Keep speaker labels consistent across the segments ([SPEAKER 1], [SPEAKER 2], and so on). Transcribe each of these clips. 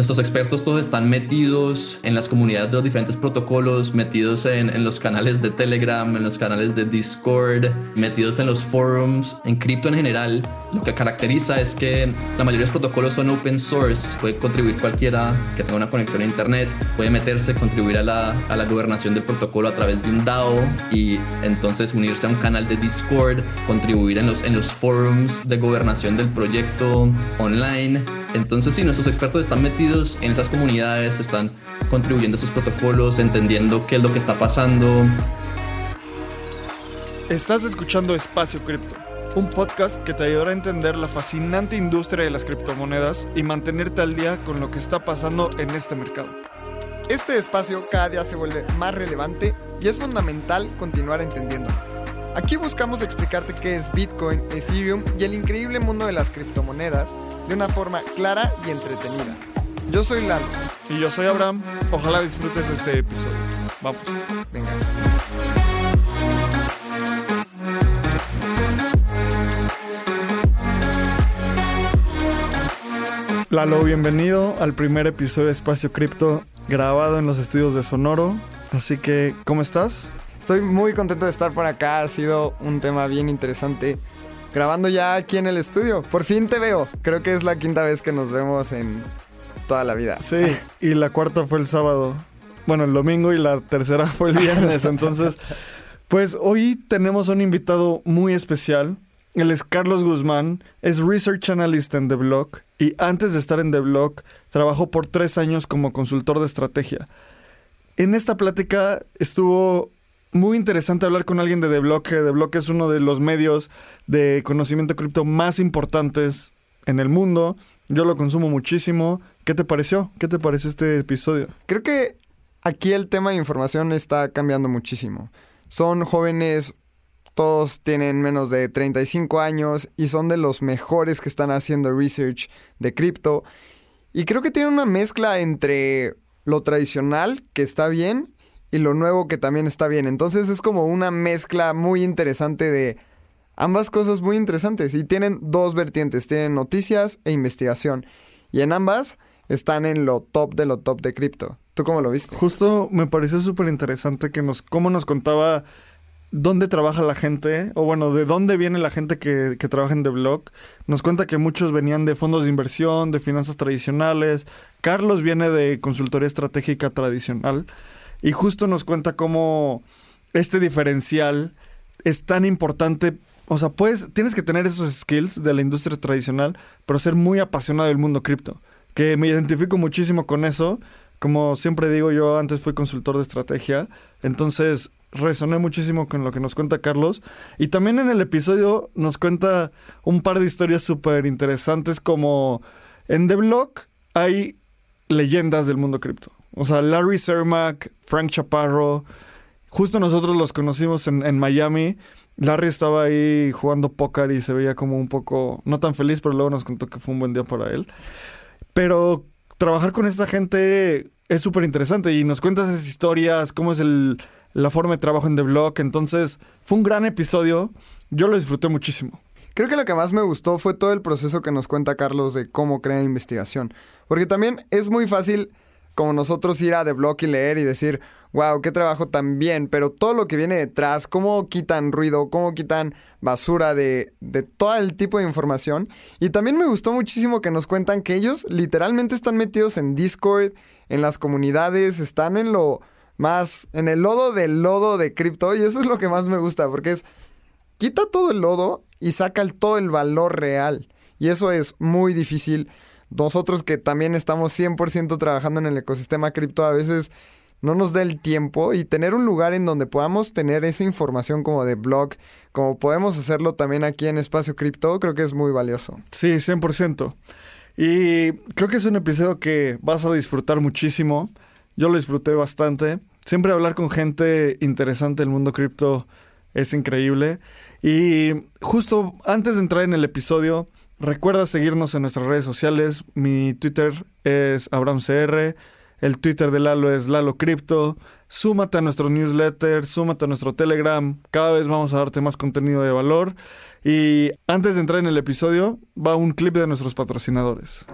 [SPEAKER 1] Nuestros expertos todos están metidos en las comunidades de los diferentes protocolos, metidos en, los canales de Telegram, en los canales de Discord, metidos en los forums, en cripto en general. Lo que caracteriza es que la mayoría de los protocolos son open source. Puede contribuir cualquiera que tenga una conexión a internet, puede meterse, contribuir a la, a la gobernación del protocolo a través de un DAO y entonces unirse a un canal de Discord, contribuir en los, en los forums de gobernación del proyecto online. Entonces, sí, nuestros expertos están metidos en esas comunidades, están contribuyendo a sus protocolos, entendiendo qué es lo que está pasando.
[SPEAKER 2] Estás escuchando Espacio Cripto, un podcast que te ayudará a entender la fascinante industria de las criptomonedas y mantenerte al día con lo que está pasando en este mercado.
[SPEAKER 3] Este espacio cada día se vuelve más relevante y es fundamental continuar entendiéndolo. Aquí buscamos explicarte qué es Bitcoin, Ethereum y el increíble mundo de las criptomonedas de una forma clara y entretenida. Yo soy Lalo.
[SPEAKER 2] Y yo soy Abraham. Ojalá disfrutes este episodio. Vamos.
[SPEAKER 3] Venga.
[SPEAKER 2] Lalo, bienvenido al primer episodio de Espacio Cripto grabado en los estudios de Sonoro. Así que, ¿cómo estás?
[SPEAKER 3] Estoy muy contento de estar por acá. Ha sido un tema bien interesante. Grabando ya aquí en el estudio. Por fin te veo. Creo que es la quinta vez que nos vemos en toda la vida.
[SPEAKER 2] Sí, y la cuarta fue el sábado. Bueno, el domingo y la tercera fue el viernes. Entonces, pues hoy tenemos un invitado muy especial. Él es Carlos Guzmán, es Research Analyst en The Block y antes de estar en The Block trabajó por tres años como consultor de estrategia. En esta plática estuvo muy interesante hablar con alguien de The Block, The es uno de los medios de conocimiento cripto más importantes en el mundo. Yo lo consumo muchísimo. ¿Qué te pareció? ¿Qué te pareció este episodio?
[SPEAKER 3] Creo que aquí el tema de información está cambiando muchísimo. Son jóvenes, todos tienen menos de 35 años y son de los mejores que están haciendo research de cripto. Y creo que tienen una mezcla entre lo tradicional, que está bien, y lo nuevo que también está bien. Entonces es como una mezcla muy interesante de ambas cosas muy interesantes. Y tienen dos vertientes, tienen noticias e investigación. Y en ambas están en lo top de lo top de cripto. ¿Tú cómo lo viste?
[SPEAKER 2] Justo me pareció súper interesante que nos, cómo nos contaba dónde trabaja la gente, o bueno, de dónde viene la gente que, que trabaja en The Block. Nos cuenta que muchos venían de fondos de inversión, de finanzas tradicionales. Carlos viene de consultoría estratégica tradicional. Y justo nos cuenta cómo este diferencial es tan importante. O sea, puedes, tienes que tener esos skills de la industria tradicional, pero ser muy apasionado del mundo cripto. Que me identifico muchísimo con eso. Como siempre digo, yo antes fui consultor de estrategia. Entonces resoné muchísimo con lo que nos cuenta Carlos. Y también en el episodio nos cuenta un par de historias súper interesantes como en The Block hay leyendas del mundo cripto. O sea, Larry Cermak, Frank Chaparro. Justo nosotros los conocimos en, en, Miami. Larry estaba ahí jugando póker y se veía como un poco, no tan feliz, pero luego nos contó que fue un buen día para él. Pero trabajar con esta gente es súper interesante y nos cuentas esas historias, cómo es el, la forma de trabajo en The Block. Entonces, fue un gran episodio. Yo lo disfruté muchísimo.
[SPEAKER 3] Creo que lo que más me gustó fue todo el proceso que nos cuenta Carlos de cómo crea investigación. Porque también es muy fácil como nosotros ir a The Block y leer y decir, wow, qué trabajo tan bien, pero todo lo que viene detrás, cómo quitan ruido, cómo quitan basura de, de todo el tipo de información. Y también me gustó muchísimo que nos cuentan que ellos literalmente están metidos en Discord, en las comunidades, están en lo más, en el lodo del lodo de cripto, y eso es lo que más me gusta, porque es, quita todo el lodo y saca el, todo el valor real. Y eso es muy difícil nosotros que también estamos 100% trabajando en el ecosistema cripto, a veces no nos da el tiempo y tener un lugar en donde podamos tener esa información como de blog, como podemos hacerlo también aquí en Espacio Cripto, creo que es muy valioso.
[SPEAKER 2] Sí, 100%. Y creo que es un episodio que vas a disfrutar muchísimo. Yo lo disfruté bastante. Siempre hablar con gente interesante del mundo cripto es increíble. Y justo antes de entrar en el episodio, Recuerda seguirnos en nuestras redes sociales. Mi Twitter es AbramCR. El Twitter de Lalo es Lalo Crypto. Súmate a nuestro newsletter, súmate a nuestro Telegram. Cada vez vamos a darte más contenido de valor. Y antes de entrar en el episodio, va un clip de nuestros patrocinadores.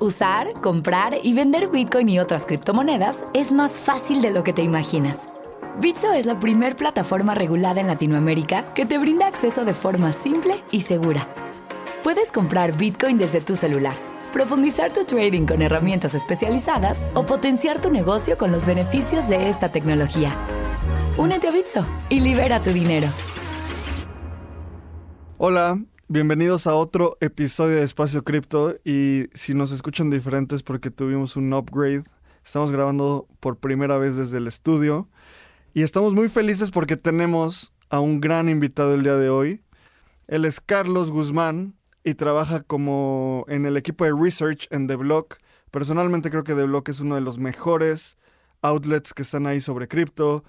[SPEAKER 4] Usar, comprar y vender Bitcoin y otras criptomonedas es más fácil de lo que te imaginas. Bitso es la primer plataforma regulada en Latinoamérica que te brinda acceso de forma simple y segura. Puedes comprar Bitcoin desde tu celular, profundizar tu trading con herramientas especializadas o potenciar tu negocio con los beneficios de esta tecnología. Únete a Bitso y libera tu dinero.
[SPEAKER 2] Hola, bienvenidos a otro episodio de Espacio Cripto y si nos escuchan diferentes porque tuvimos un upgrade, estamos grabando por primera vez desde el estudio y estamos muy felices porque tenemos a un gran invitado el día de hoy. Él es Carlos Guzmán y trabaja como en el equipo de research en The Block. Personalmente creo que The Block es uno de los mejores outlets que están ahí sobre cripto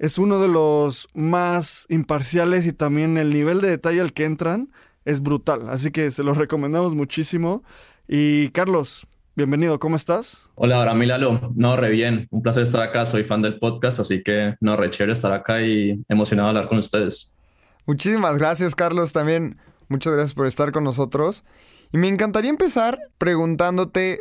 [SPEAKER 2] es uno de los más imparciales y también el nivel de detalle al que entran es brutal. Así que se los recomendamos muchísimo. Y Carlos, bienvenido, ¿cómo estás?
[SPEAKER 1] Hola, ahora Milalo. No, re bien. Un placer estar acá. Soy fan del podcast, así que no, re chévere estar acá y emocionado de hablar con ustedes.
[SPEAKER 3] Muchísimas gracias, Carlos. También muchas gracias por estar con nosotros. Y me encantaría empezar preguntándote,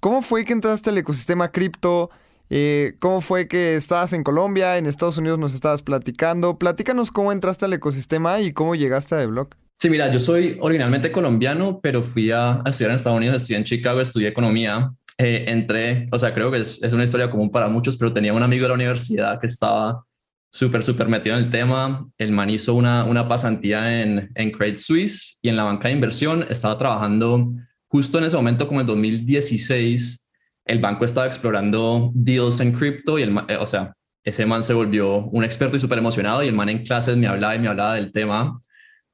[SPEAKER 3] ¿cómo fue que entraste al ecosistema cripto? Eh, ¿Cómo fue que estabas en Colombia, en Estados Unidos nos estabas platicando? Platícanos cómo entraste al ecosistema y cómo llegaste a The Block.
[SPEAKER 1] Sí, mira, yo soy originalmente colombiano, pero fui a, estudiar en Estados Unidos, estudié en Chicago, estudié economía. Eh, entré, o sea, creo que es, es, una historia común para muchos, pero tenía un amigo de la universidad que estaba súper, súper metido en el tema. El man hizo una, una pasantía en, en Credit Suisse y en la banca de inversión. Estaba trabajando justo en ese momento, como en 2016 el banco estaba explorando deals en cripto y el, eh, o sea, ese man se volvió un experto y súper emocionado y el man en clases me hablaba y me hablaba del tema.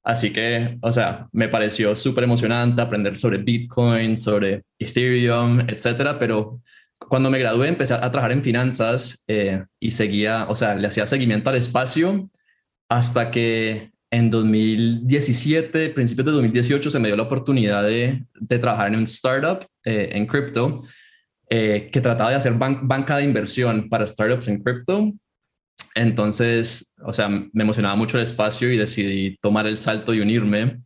[SPEAKER 1] Así que, o sea, me pareció súper emocionante aprender sobre Bitcoin, sobre Ethereum, etcétera, pero cuando me gradué empecé a trabajar en finanzas eh, y seguía, o sea, le hacía seguimiento al espacio hasta que en 2017, principios de 2018, se me dio la oportunidad de, trabajar en un startup eh, en cripto eh, que trataba de hacer banca de inversión para startups en cripto. Entonces, o sea, me emocionaba mucho el espacio y decidí tomar el salto y unirme.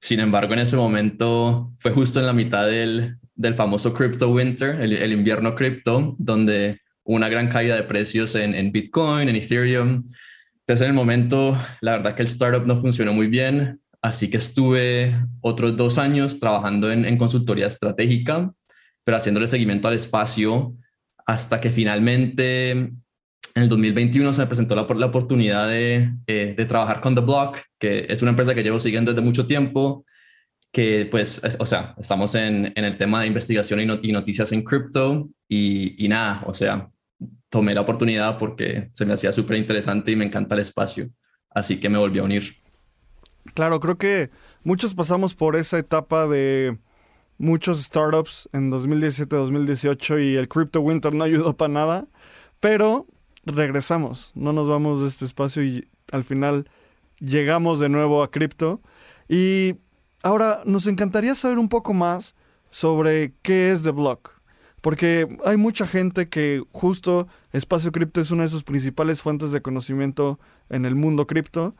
[SPEAKER 1] Sin embargo, en ese momento fue justo en la mitad del, del famoso Crypto Winter, el, invierno cripto, donde una gran caída de precios en, en Bitcoin, en Ethereum. Entonces, en el momento, la verdad que el startup no funcionó muy bien, así que estuve otros dos años trabajando en, en consultoría estratégica pero haciéndole seguimiento al espacio hasta que finalmente en el 2021 se me presentó la, la oportunidad de, eh, de, trabajar con The Block, que es una empresa que llevo siguiendo desde mucho tiempo, que pues, o sea, estamos en, en, el tema de investigación y, y noticias en cripto y, y, nada, o sea, tomé la oportunidad porque se me hacía súper interesante y me encanta el espacio, así que me volví a unir.
[SPEAKER 2] Claro, creo que muchos pasamos por esa etapa de muchos startups en 2017-2018 y el Crypto Winter no ayudó para nada, pero regresamos, no nos vamos de este espacio y al final llegamos de nuevo a cripto. Y ahora nos encantaría saber un poco más sobre qué es The Block. Porque hay mucha gente que justo Espacio Cripto es una de sus principales fuentes de conocimiento en el mundo cripto.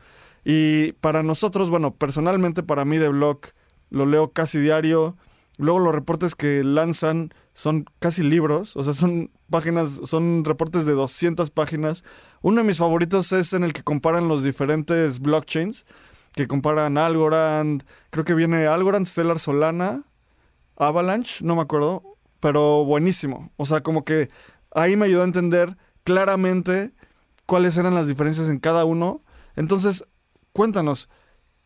[SPEAKER 2] Y para nosotros, bueno, personalmente para mí The Block lo leo casi diario. Luego los reportes que lanzan son casi libros, o sea, son páginas, son reportes de 200 páginas. Uno de mis favoritos es en el que comparan los diferentes blockchains, que comparan Algorand, creo que viene Algorand, Stellar Solana, Avalanche, no me acuerdo, pero buenísimo. O sea, como que ahí me ayudó a entender claramente cuáles eran las diferencias en cada uno. Entonces, cuéntanos,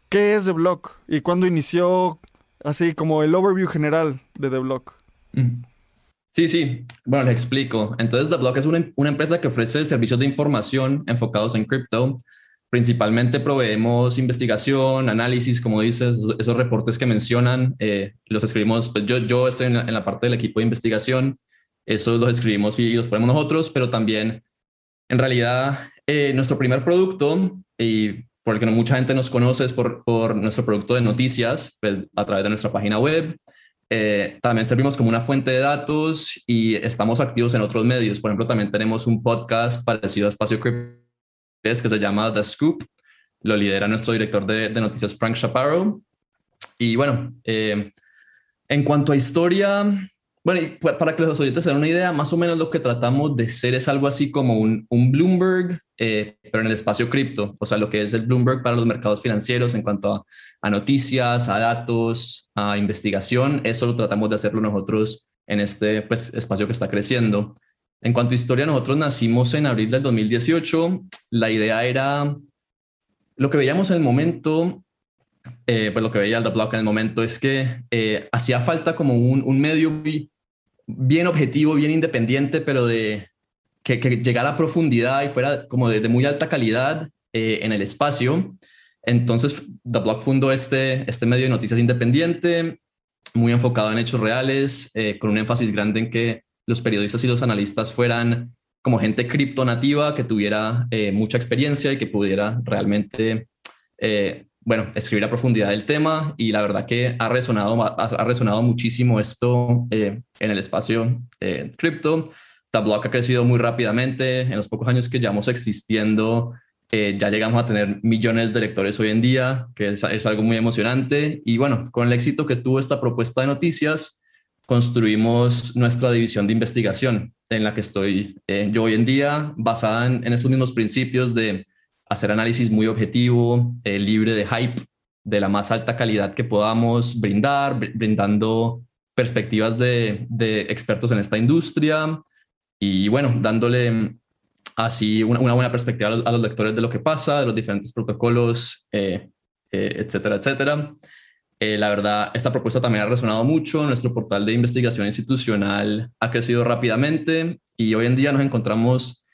[SPEAKER 2] ¿qué es The Block y cuándo inició? Así como el overview general de The Block.
[SPEAKER 1] Sí, sí. Bueno, le explico. Entonces, The Block es una, una empresa que ofrece servicios de información enfocados en cripto. Principalmente proveemos investigación, análisis, como dices, esos, reportes que mencionan, eh, los escribimos, pues yo, yo estoy en la, parte del equipo de investigación, esos los escribimos y los ponemos nosotros, pero también, en realidad, eh, nuestro primer producto, y porque no mucha gente nos conoce es por, por nuestro producto de noticias, pues, a través de nuestra página web. Eh, también servimos como una fuente de datos y estamos activos en otros medios. Por ejemplo, también tenemos un podcast parecido a Espacio Crypto que se llama The Scoop. Lo lidera nuestro director de, noticias, Frank Chaparro. Y bueno, eh, En cuanto a historia, bueno, para que los oyentes se den una idea, más o menos lo que tratamos de ser es algo así como un, un Bloomberg, eh, pero en el espacio cripto, o sea, lo que es el Bloomberg para los mercados financieros en cuanto a, a, noticias, a datos, a investigación, eso lo tratamos de hacerlo nosotros en este pues, espacio que está creciendo. En cuanto a historia, nosotros nacimos en abril del 2018. La idea era, lo que veíamos en el momento, eh, pues lo que veía The Block en el momento es que eh, hacía falta como un, medio bien objetivo, bien independiente, pero de que, llegara a profundidad y fuera como de, muy alta calidad eh, en el espacio. Entonces, The Block fundó este, este medio de noticias independiente, muy enfocado en hechos reales, con un énfasis grande en que los periodistas y los analistas fueran como gente criptonativa que tuviera eh, mucha experiencia y que pudiera realmente, eh, bueno, escribir a profundidad el tema. Y la verdad que ha resonado, ha, resonado muchísimo esto eh, en el espacio cripto. Esta blog ha crecido muy rápidamente. En los pocos años que llevamos existiendo, ya llegamos a tener millones de lectores hoy en día, que es algo muy emocionante. Y bueno, con el éxito que tuvo esta propuesta de noticias, construimos nuestra división de investigación en la que estoy eh, yo hoy en día, basada en, esos mismos principios de hacer análisis muy objetivo, eh, libre de hype, de la más alta calidad que podamos brindar, brindando perspectivas de, expertos en esta industria y bueno, dándole así una, buena perspectiva a los, lectores de lo que pasa, de los diferentes protocolos, eh, etcétera, etcétera. Eh, la verdad, esta propuesta también ha resonado mucho. Nuestro portal de investigación institucional ha crecido rápidamente y hoy en día nos encontramos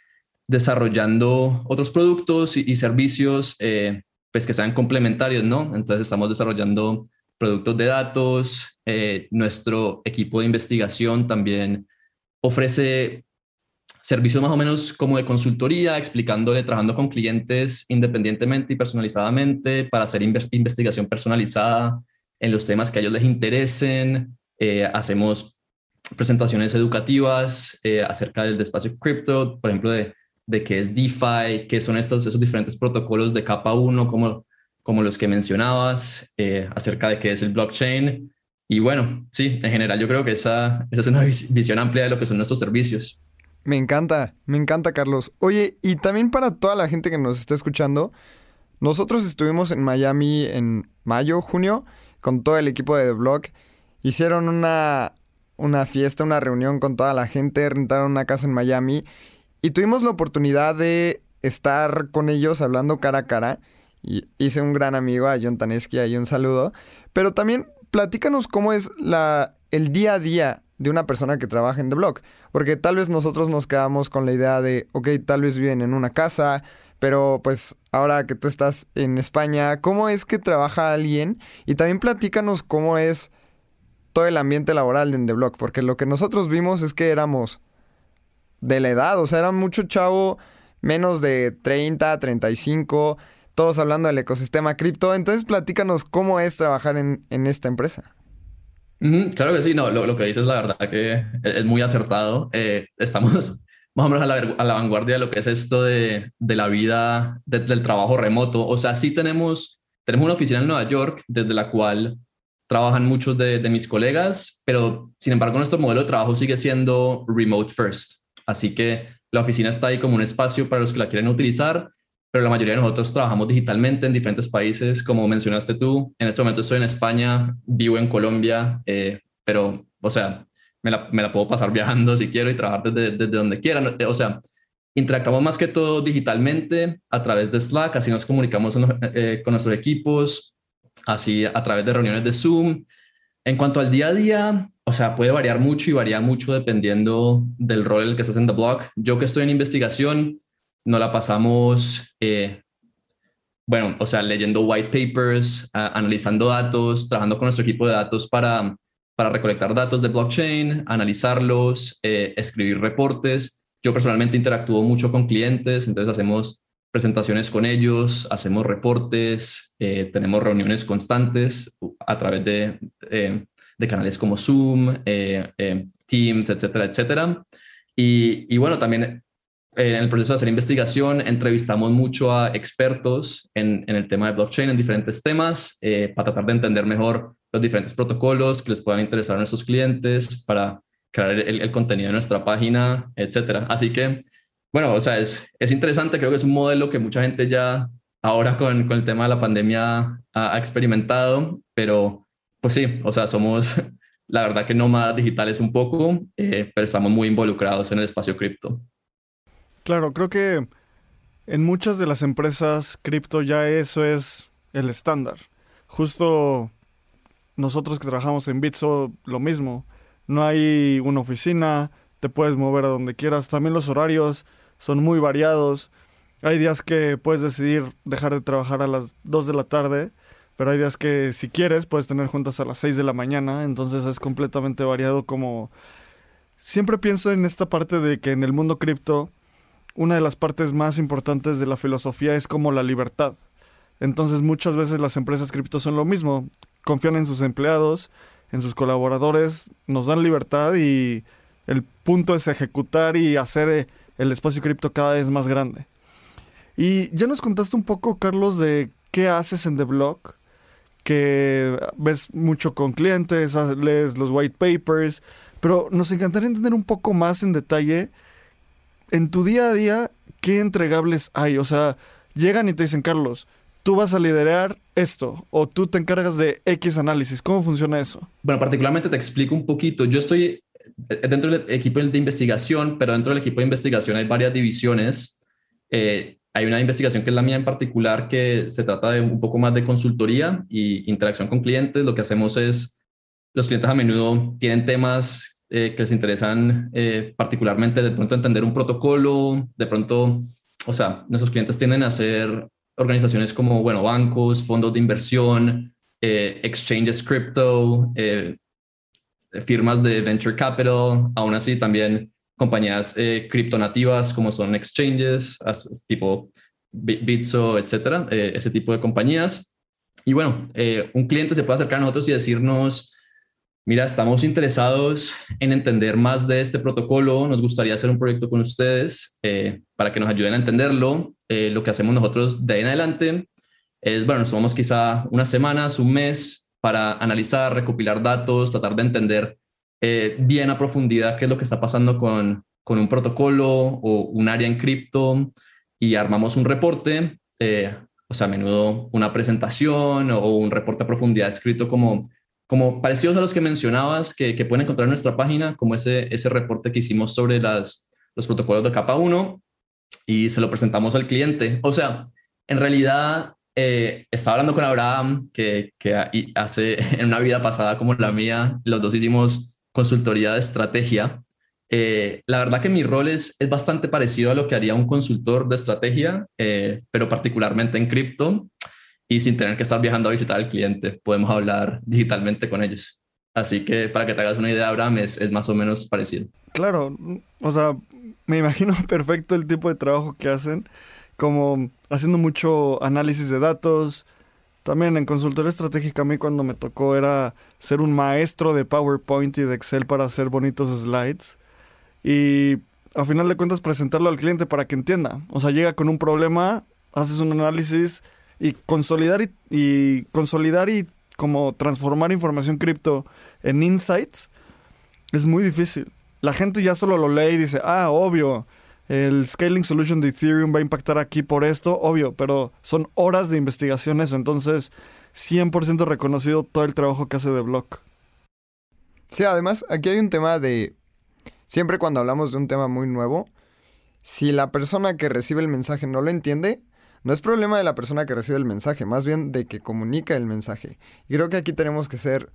[SPEAKER 1] desarrollando otros productos y, servicios eh, pues que sean complementarios, ¿no? Entonces estamos desarrollando productos de datos. Eh, nuestro equipo de investigación también ofrece servicios más o menos como de consultoría, explicándole, trabajando con clientes independientemente y personalizadamente para hacer investigación personalizada en los temas que a ellos les interesen. Eh, hacemos presentaciones educativas eh, acerca del espacio cripto, por ejemplo, de, de qué es DeFi, qué son estos, esos diferentes protocolos de capa 1, como, como los que mencionabas, eh, acerca de qué es el blockchain. Y bueno, sí, en general yo creo que esa, esa es una visión amplia de lo que son nuestros servicios.
[SPEAKER 3] Me encanta, me encanta, Carlos. Oye, y también para toda la gente que nos está escuchando, nosotros estuvimos en Miami en mayo, junio, con todo el equipo de The Block. Hicieron una, una fiesta, una reunión con toda la gente, rentaron una casa en Miami y tuvimos la oportunidad de estar con ellos hablando cara a cara. Y hice un gran amigo a John Taneski, ahí un saludo. Pero también platícanos cómo es la, el día a día de una persona que trabaja en The Block. Porque tal vez nosotros nos quedamos con la idea de, ok, tal vez viven en una casa, pero pues ahora que tú estás en España, ¿cómo es que trabaja alguien? Y también platícanos cómo es todo el ambiente laboral en The Block, porque lo que nosotros vimos es que éramos de la edad, o sea, era mucho chavo, menos de 30, 35, todos hablando del ecosistema cripto. Entonces, platícanos cómo es trabajar en, esta empresa.
[SPEAKER 1] claro que sí, no, lo, que dices la verdad que es, muy acertado. Eh, estamos más o menos a la, vanguardia de lo que es esto de, la vida, del trabajo remoto. O sea, sí tenemos, tenemos una oficina en Nueva York desde la cual trabajan muchos de, mis colegas, pero sin embargo nuestro modelo de trabajo sigue siendo remote first. Así que la oficina está ahí como un espacio para los que la quieren utilizar, pero la mayoría de nosotros trabajamos digitalmente en diferentes países, como mencionaste tú. En este momento estoy en España, vivo en Colombia, eh, pero, o sea, me la, puedo pasar viajando si quiero y trabajar desde, donde quiera. O sea, interactuamos más que todo digitalmente a través de Slack, así nos comunicamos eh, con nuestros equipos, así a través de reuniones de Zoom. En cuanto al día a día, o sea, puede variar mucho y varía mucho dependiendo del rol en el que estás en The Blog. Yo que estoy en investigación, no la pasamos, eh, bueno, o sea, leyendo white papers, analizando datos, trabajando con nuestro equipo de datos para para recolectar datos de blockchain, analizarlos, eh, escribir reportes. Yo personalmente interactúo mucho con clientes, entonces hacemos presentaciones con ellos, hacemos reportes, eh, tenemos reuniones constantes a través de, eh, de canales como Zoom, Teams, etcétera, etcétera. Y, y bueno, también en el proceso de hacer investigación entrevistamos mucho a expertos en, en el tema de blockchain, en diferentes temas, para tratar de entender mejor los diferentes protocolos que les puedan interesar a nuestros clientes para crear el, contenido de nuestra página, etcétera. Así que, bueno, o sea, es, es interesante, creo que es un modelo que mucha gente ya ahora con, con el tema de la pandemia ha, experimentado, pero pues sí, o sea, somos la verdad que nómadas digitales un poco, eh, pero estamos muy involucrados en el espacio cripto.
[SPEAKER 2] Claro, creo que en muchas de las empresas cripto ya eso es el estándar. Justo nosotros que trabajamos en Bitso, lo mismo. No hay una oficina, te puedes mover a donde quieras. También los horarios son muy variados. Hay días que puedes decidir dejar de trabajar a las 2 de la tarde, pero hay días que si quieres puedes tener juntas a las 6 de la mañana, entonces es completamente variado como... Siempre pienso en esta parte de que en el mundo cripto una de las partes más importantes de la filosofía es como la libertad. Entonces muchas veces las empresas cripto son lo mismo, confían en sus empleados, en sus colaboradores, nos dan libertad y el punto es ejecutar y hacer eh, el espacio cripto cada vez más grande. Y ya nos contaste un poco, Carlos, de qué haces en The Block, que ves mucho con clientes, lees los white papers, pero nos encantaría entender un poco más en detalle en tu día a día, ¿qué entregables hay? O sea, llegan y te dicen, Carlos, tú vas a liderar esto o tú te encargas de X análisis. ¿Cómo funciona eso?
[SPEAKER 1] Bueno, particularmente te explico un poquito. Yo estoy eh, dentro del equipo de investigación, pero dentro del equipo de investigación hay varias divisiones. Eh, hay una investigación que es la mía en particular que se trata de un poco más de consultoría y interacción con clientes. Lo que hacemos es, los clientes a menudo tienen temas eh, que les interesan eh, particularmente de pronto entender un protocolo, de pronto, o sea, nuestros clientes tienden a ser organizaciones como, bueno, bancos, fondos de inversión, eh, exchanges crypto, firmas de venture capital, aún así también compañías criptonativas como son exchanges, tipo Bitso, etcétera, ese tipo de compañías. Y bueno, un cliente se puede acercar a nosotros y decirnos, Mira, estamos interesados en entender más de este protocolo. Nos gustaría hacer un proyecto con ustedes eh, para que nos ayuden a entenderlo. Eh, lo que hacemos nosotros de ahí en adelante es, bueno, nos tomamos quizá unas semanas, un mes para analizar, recopilar datos, tratar de entender eh, bien a profundidad qué es lo que está pasando con, con un protocolo o un área en cripto y armamos un reporte, o sea, a menudo una presentación o un reporte a profundidad escrito como como parecidos a los que mencionabas, que, pueden encontrar en nuestra página, como ese, ese reporte que hicimos sobre las, los protocolos de capa 1 y se lo presentamos al cliente. O sea, en realidad eh, estaba hablando con Abraham, que, que hace en una vida pasada como la mía, los dos hicimos consultoría de estrategia. Eh, la verdad que mi rol es, es bastante parecido a lo que haría un consultor de estrategia, eh, pero particularmente en cripto y sin tener que estar viajando a visitar al cliente, podemos hablar digitalmente con ellos. Así que para que te hagas una idea, Abraham, es, es más o menos parecido.
[SPEAKER 2] Claro, o sea, me imagino perfecto el tipo de trabajo que hacen, como haciendo mucho análisis de datos. También en consultoría estratégica a mí cuando me tocó era ser un maestro de PowerPoint y de Excel para hacer bonitos slides. Y a final de cuentas presentarlo al cliente para que entienda. O sea, llega con un problema, haces un análisis y consolidar y, consolidar y como transformar información cripto en insights es muy difícil. La gente ya solo lo lee y dice, ah, obvio, el scaling solution de Ethereum va a impactar aquí por esto, obvio, pero son horas de investigación eso, entonces 100% reconocido todo el trabajo que hace de Block.
[SPEAKER 3] Sí, además, aquí hay un tema de, siempre cuando hablamos de un tema muy nuevo, si la persona que recibe el mensaje no lo entiende, no es problema de la persona que recibe el mensaje, más bien de que comunica el mensaje. Y creo que aquí tenemos que ser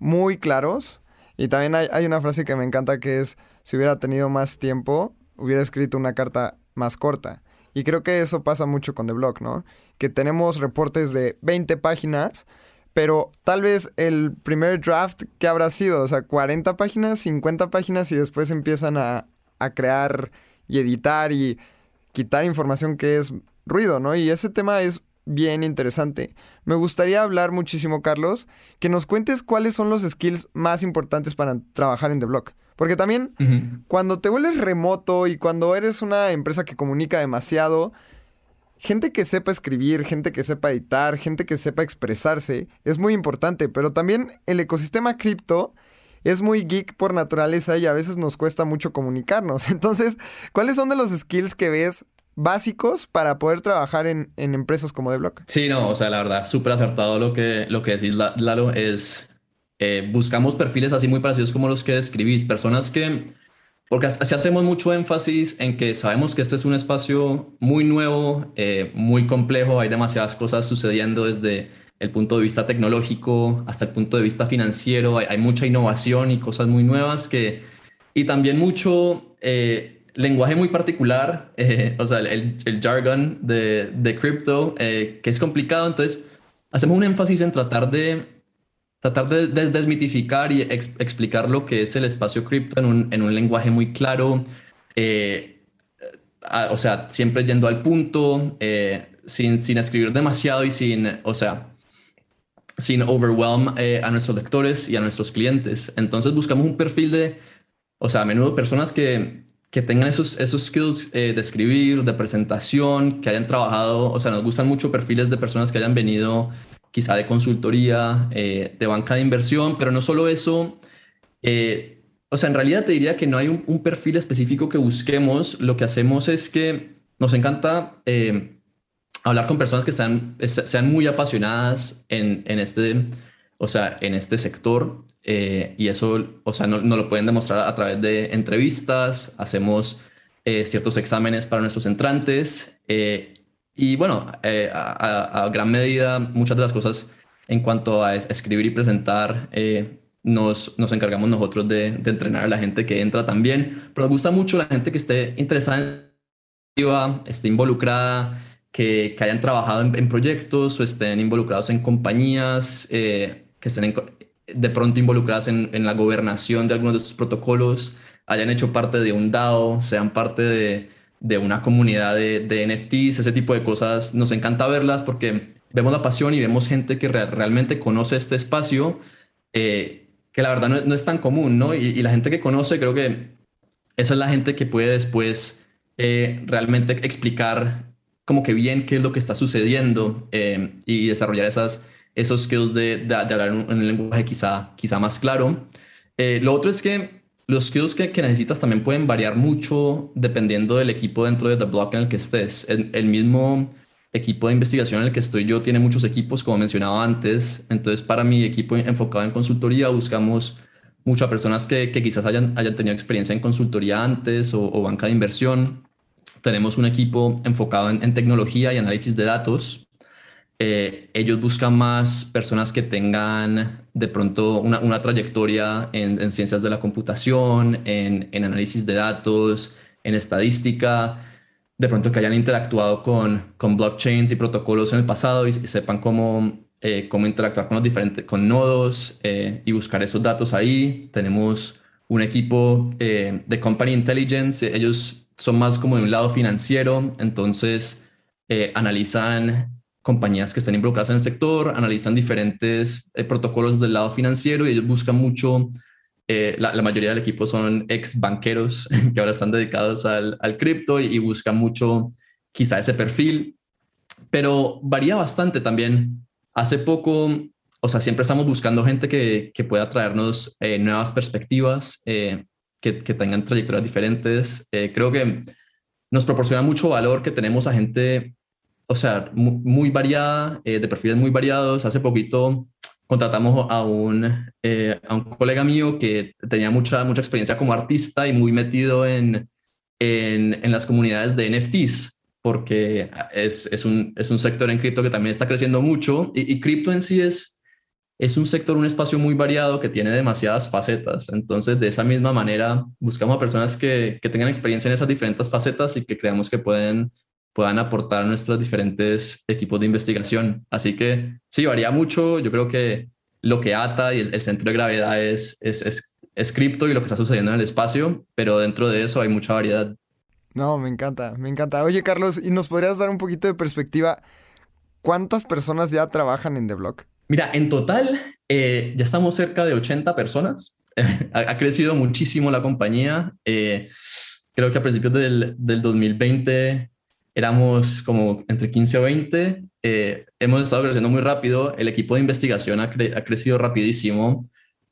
[SPEAKER 3] muy claros. Y también hay, una frase que me encanta que es, si hubiera tenido más tiempo, hubiera escrito una carta más corta. Y creo que eso pasa mucho con The Blog, ¿no? Que tenemos reportes de 20 páginas, pero tal vez el primer draft, ¿qué habrá sido? O sea, 40 páginas, 50 páginas y después empiezan a, a crear y editar y quitar información que es ruido, ¿no? Y ese tema es bien interesante. Me gustaría hablar muchísimo, Carlos, que nos cuentes cuáles son los skills más importantes para trabajar en The Block. Porque también cuando te vuelves remoto y cuando eres una empresa que comunica demasiado, gente que sepa escribir, gente que sepa editar, gente que sepa expresarse, es muy importante, pero también el ecosistema cripto es muy geek por naturaleza y a veces nos cuesta mucho comunicarnos. Entonces, ¿cuáles son de los skills que ves básicos para poder trabajar en, empresas como The Block?
[SPEAKER 1] Sí, no, o sea, la verdad, súper acertado lo que, lo que decís, Lalo, es eh, buscamos perfiles así muy parecidos como los que describís, personas que, porque así hacemos mucho énfasis en que sabemos que este es un espacio muy nuevo, eh, muy complejo, hay demasiadas cosas sucediendo desde el punto de vista tecnológico hasta el punto de vista financiero. Hay, mucha innovación y cosas muy nuevas que... Y también mucho eh, lenguaje muy particular, eh, o sea, el, jargon de, de crypto, eh, que es complicado. Entonces, hacemos un énfasis en tratar de tratar de, desmitificar y explicar lo que es el espacio cripto en un, en un lenguaje muy claro, o sea, siempre yendo al punto, sin, sin escribir demasiado y sin, o sea, sin overwhelm eh, a nuestros lectores y a nuestros clientes. Entonces buscamos un perfil de, o sea, a menudo personas que, que tengan esos, esos skills eh, de escribir, de presentación, que hayan trabajado, o sea, nos gustan mucho perfiles de personas que hayan venido quizá de consultoría, eh, de banca de inversión, pero no solo eso. o sea, en realidad te diría que no hay un, un, perfil específico que busquemos. Lo que hacemos es que nos encanta hablar con personas que sean, sean muy apasionadas en, en este, o sea, en este sector. Eh, y eso, o sea, no, no, lo pueden demostrar a través de entrevistas, hacemos eh, ciertos exámenes para nuestros entrantes. Eh, y bueno, a, a, gran medida, muchas de las cosas en cuanto a escribir y presentar, nos, nos encargamos nosotros de, de, entrenar a la gente que entra también. Pero nos gusta mucho la gente que esté interesada en esté involucrada, que, hayan trabajado en, proyectos o estén involucrados en compañías, eh, que estén de pronto involucradas en, la gobernación de algunos de estos protocolos, hayan hecho parte de un DAO, sean parte de, una comunidad de, NFTs, ese tipo de cosas. Nos encanta verlas porque vemos la pasión y vemos gente que realmente conoce este espacio, eh, que la verdad no, es tan común, ¿no? Y, la gente que conoce, creo que esa es la gente que puede después eh, realmente explicar como que bien qué es lo que está sucediendo eh, y desarrollar esas, esos skills de, de, hablar en un, lenguaje quizá, quizá más claro. Eh, lo otro es que los skills que, que, necesitas también pueden variar mucho dependiendo del equipo dentro de The Block en el que estés. El, el, mismo equipo de investigación en el que estoy yo tiene muchos equipos, como mencionaba antes. Entonces, para mi equipo enfocado en consultoría, buscamos muchas personas que, que quizás hayan, hayan tenido experiencia en consultoría antes o, o banca de inversión tenemos un equipo enfocado en, tecnología y análisis de datos. Eh, ellos buscan más personas que tengan de pronto una, trayectoria en, ciencias de la computación, en, análisis de datos, en estadística, de pronto que hayan interactuado con, con blockchains y protocolos en el pasado y, sepan cómo, eh, cómo interactuar con los diferentes con nodos eh, y buscar esos datos ahí. Tenemos un equipo de company intelligence. Ellos son más como de un lado financiero, entonces eh, analizan compañías que están involucradas en el sector, analizan diferentes eh, protocolos del lado financiero y ellos buscan mucho, eh, la, mayoría del equipo son ex banqueros que ahora están dedicados al, al cripto y, buscan mucho quizá ese perfil, pero varía bastante también. Hace poco, o sea, siempre estamos buscando gente que, que pueda traernos nuevas perspectivas que, tengan trayectorias diferentes. Eh, creo que nos proporciona mucho valor que tenemos a gente, o sea, muy, variada, eh, de perfiles muy variados. Hace poquito contratamos a un, eh, a un colega mío que tenía mucha, mucha experiencia como artista y muy metido en, en, en las comunidades de NFTs, porque es, es, un, es un sector en cripto que también está creciendo mucho y, y cripto en sí es es un sector, un espacio muy variado que tiene demasiadas facetas. Entonces, de esa misma manera, buscamos a personas que, tengan experiencia en esas diferentes facetas y que creamos que pueden, puedan aportar a nuestros diferentes equipos de investigación. Así que sí, varía mucho. Yo creo que lo que ata y el, centro de gravedad es, es, es, cripto y lo que está sucediendo en el espacio, pero dentro de eso hay mucha variedad.
[SPEAKER 3] No, me encanta, me encanta. Oye, Carlos, ¿y nos podrías dar un poquito de perspectiva? ¿Cuántas personas ya trabajan en The Block?
[SPEAKER 1] Mira, en total eh, ya estamos cerca de 80 personas. ha, crecido muchísimo la compañía. Eh, creo que a principios del, del 2020 éramos como entre 15 o 20. Eh, hemos estado creciendo muy rápido. El equipo de investigación ha, crecido rapidísimo.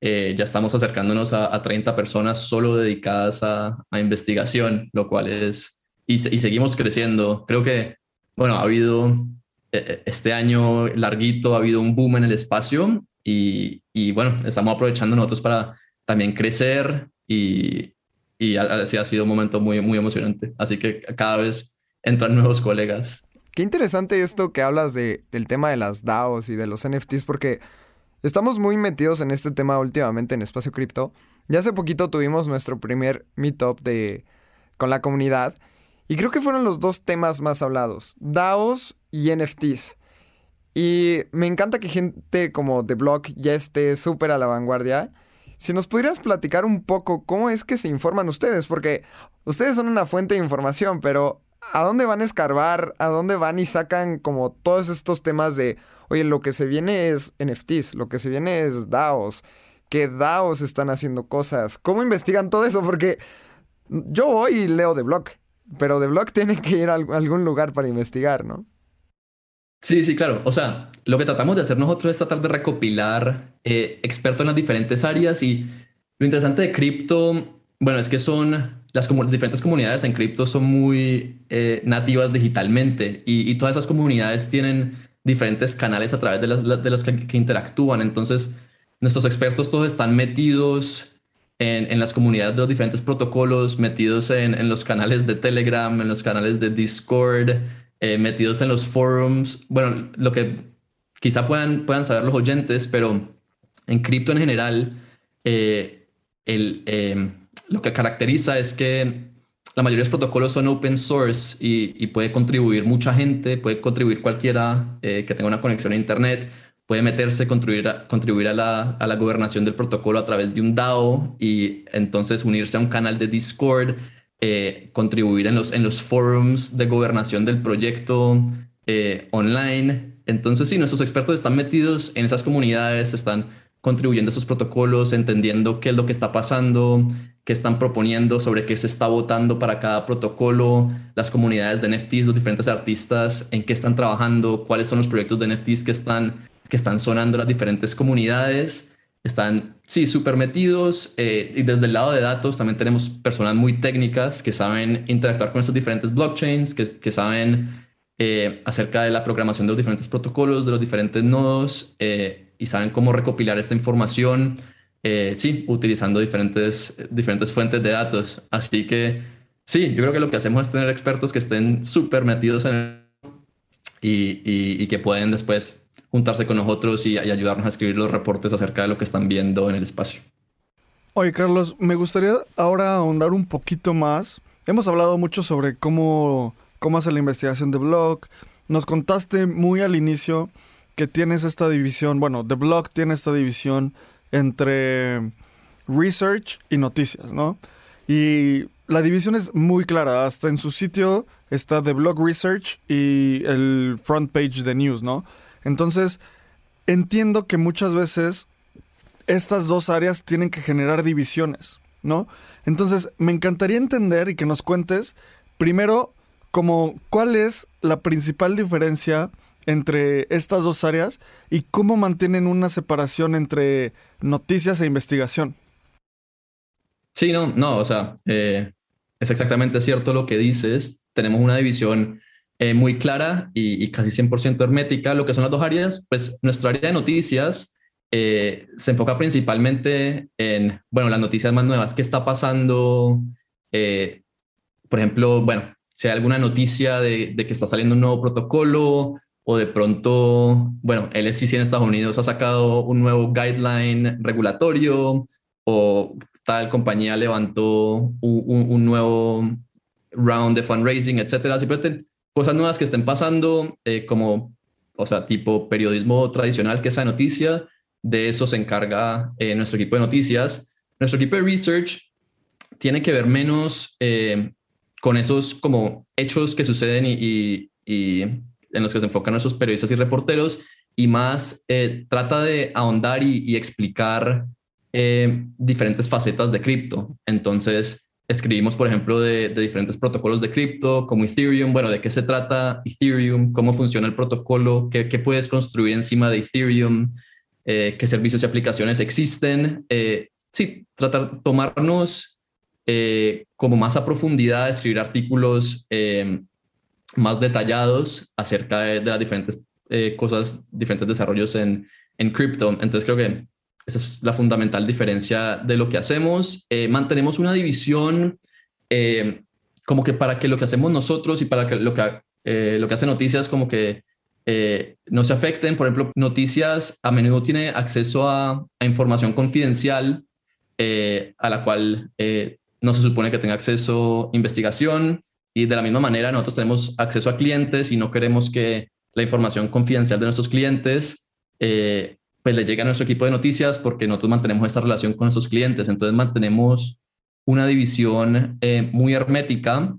[SPEAKER 1] Eh, ya estamos acercándonos a, 30 personas solo dedicadas a, investigación, lo cual es... Y, y, seguimos creciendo. Creo que, bueno, ha habido este año larguito, ha habido un boom en el espacio y, y bueno, estamos aprovechando nosotros para también crecer y, y así ha sido un momento muy, muy emocionante. Así que cada vez entran nuevos colegas.
[SPEAKER 3] Qué interesante esto que hablas de, del tema de las DAOs y de los NFTs, porque estamos muy metidos en este tema últimamente en Espacio Cripto. Ya hace poquito tuvimos nuestro primer meetup de, con la comunidad y creo que fueron los dos temas más hablados, DAOs y NFTs. Y me encanta que gente como The Block ya esté súper a la vanguardia. Si nos pudieras platicar un poco cómo es que se informan ustedes, porque ustedes son una fuente de información, pero ¿a dónde van a escarbar? ¿A dónde van y sacan como todos estos temas de, oye, lo que se viene es NFTs, lo que se viene es DAOs, ¿qué DAOs están haciendo cosas? ¿Cómo investigan todo eso? Porque yo voy y leo The Block, pero The Block tiene que ir a algún lugar para investigar, ¿no?
[SPEAKER 1] Sí, sí, claro. O sea, lo que tratamos de hacer nosotros es tratar de recopilar eh, expertos en las diferentes áreas y lo interesante de cripto, bueno, es que son las diferentes comunidades en cripto son muy eh, nativas digitalmente y, todas esas comunidades tienen diferentes canales a través de, las, de los que, interactúan. Entonces, nuestros expertos todos están metidos en, en las comunidades de los diferentes protocolos, metidos en, en, los canales de Telegram, en los canales de Discord, eh, metidos en los forums. Bueno, lo que quizá puedan, puedan saber los oyentes, pero en cripto en general, eh, el lo que caracteriza es que la mayoría de los protocolos son open source y, puede contribuir mucha gente, puede contribuir cualquiera eh, que tenga una conexión a Internet, puede meterse, contribuir, a, contribuir a, la, a la gobernación del protocolo a través de un DAO y entonces unirse a un canal de Discord, eh, contribuir en los, en los forums de gobernación del proyecto eh, online. Entonces, sí, nuestros expertos están metidos en esas comunidades, están contribuyendo a esos protocolos, entendiendo qué es lo que está pasando, qué están proponiendo, sobre qué se está votando para cada protocolo, las comunidades de NFTs, los diferentes artistas, en qué están trabajando, cuáles son los proyectos de NFTs que están, que están sonando las diferentes comunidades. Están, sí, súper metidos. Eh, y desde el lado de datos también tenemos personas muy técnicas que saben interactuar con esos diferentes blockchains, que, que saben eh, acerca de la programación de los diferentes protocolos, de los diferentes nodos, eh, y saben cómo recopilar esta información eh, sí, utilizando diferentes, diferentes fuentes de datos. Así que sí, yo creo que lo que hacemos es tener expertos que estén súper metidos en y, y, que pueden después juntarse con nosotros y, ayudarnos a escribir los reportes acerca de lo que están viendo en el espacio.
[SPEAKER 2] Oye, Carlos, me gustaría ahora ahondar un poquito más. Hemos hablado mucho sobre cómo, cómo hace la investigación de blog. Nos contaste muy al inicio que tienes esta división, bueno, The Blog tiene esta división entre research y noticias, ¿no? Y la división es muy clara, hasta en su sitio está The Blog Research y el front page de news, ¿no? Entonces, entiendo que muchas veces estas dos áreas tienen que generar divisiones, ¿no? Entonces, me encantaría entender y que nos cuentes, primero, como cuál es la principal diferencia entre estas dos áreas y cómo mantienen una separación entre noticias e investigación.
[SPEAKER 1] Sí, no, no, o sea, eh, es exactamente cierto lo que dices. Tenemos una división eh, muy clara y, casi 100% hermética. Lo que son las dos áreas, pues nuestra área de noticias eh, se enfoca principalmente en, bueno, las noticias más nuevas, qué está pasando. por ejemplo, bueno, si hay alguna noticia de que está saliendo un nuevo protocolo o de pronto, bueno, el SEC en Estados Unidos ha sacado un nuevo guideline regulatorio o tal compañía levantó un, nuevo round de fundraising, etcétera. Simplemente cosas nuevas que estén pasando, eh, como, o sea, tipo periodismo tradicional, que esa noticia, de eso se encarga eh, nuestro equipo de noticias. Nuestro equipo de research tiene que ver menos eh, con esos como hechos que suceden y, y en los que se enfocan nuestros periodistas y reporteros y más eh, trata de ahondar y, explicar eh, diferentes facetas de cripto. Entonces, escribimos, por ejemplo, de, diferentes protocolos de cripto, como Ethereum, bueno, de qué se trata Ethereum, cómo funciona el protocolo, qué, puedes construir encima de Ethereum, eh, qué servicios y aplicaciones existen. Eh, sí, tratar, tomarnos como más a profundidad, escribir artículos más detallados acerca de, las diferentes cosas, diferentes desarrollos en, en cripto. Entonces creo que esa es la fundamental diferencia de lo que hacemos. Eh, mantenemos una división eh, como que para que lo que hacemos nosotros y para que lo que, eh, lo que hace noticias como que no se afecten. Por ejemplo, noticias a menudo tiene acceso a, información confidencial a la cual no se supone que tenga acceso investigación. Y de la misma manera nosotros tenemos acceso a clientes y no queremos que la información confidencial de nuestros clientes pues le llega a nuestro equipo de noticias porque nosotros mantenemos esta relación con nuestros clientes. Entonces mantenemos una división eh, muy hermética,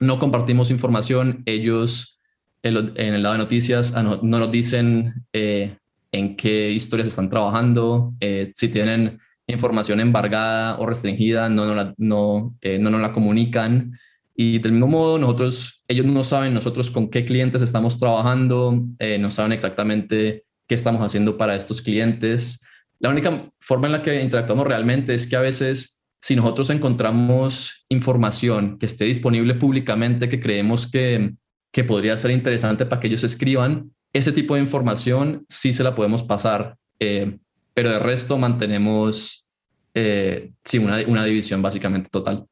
[SPEAKER 1] no compartimos información, ellos en, el lado de noticias ah, no, nos dicen eh, en qué historias están trabajando, eh, si tienen información embargada o restringida, no nos la, no, no nos la comunican. Y del mismo modo, nosotros, ellos no saben nosotros con qué clientes estamos trabajando, no saben exactamente qué estamos haciendo para estos clientes. La única forma en la que interactuamos realmente es que a veces si nosotros encontramos información que esté disponible públicamente, que creemos que, que podría ser interesante para que ellos escriban, ese tipo de información sí se la podemos pasar, eh, pero de resto mantenemos eh, sí, una, una división básicamente total.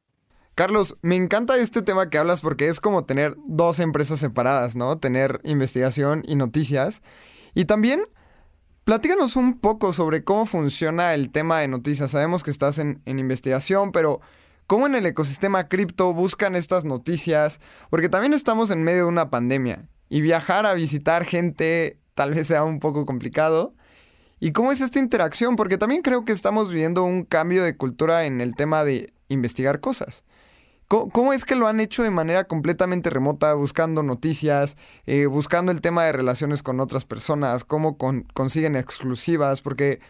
[SPEAKER 3] Carlos, me encanta este tema que hablas porque es como tener dos empresas separadas, ¿no? Tener investigación y noticias. Y también, platícanos un poco sobre cómo funciona el tema de noticias. Sabemos que estás en, investigación, pero ¿cómo en el ecosistema cripto buscan estas noticias? Porque también estamos en medio de una pandemia y viajar a visitar gente tal vez sea un poco complicado. ¿Y cómo es esta interacción? Porque también creo que estamos viviendo un cambio de cultura en el tema de investigar cosas. ¿Cómo, es que lo han hecho de manera completamente remota, buscando noticias, eh, buscando el tema de relaciones con otras personas? ¿Cómo consiguen exclusivas? Porque,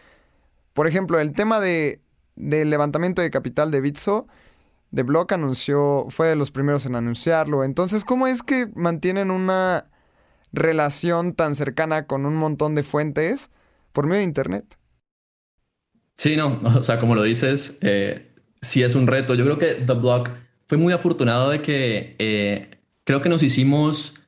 [SPEAKER 3] por ejemplo, el tema de, del levantamiento de capital de Bitso, de Block anunció, fue de los primeros en anunciarlo. Entonces, ¿cómo es que mantienen una relación tan cercana con un montón de fuentes por medio de Internet?
[SPEAKER 1] Sí, no, o sea, como lo dices, eh, sí es un reto. Yo creo que The Block fue muy afortunado de que eh, creo que nos hicimos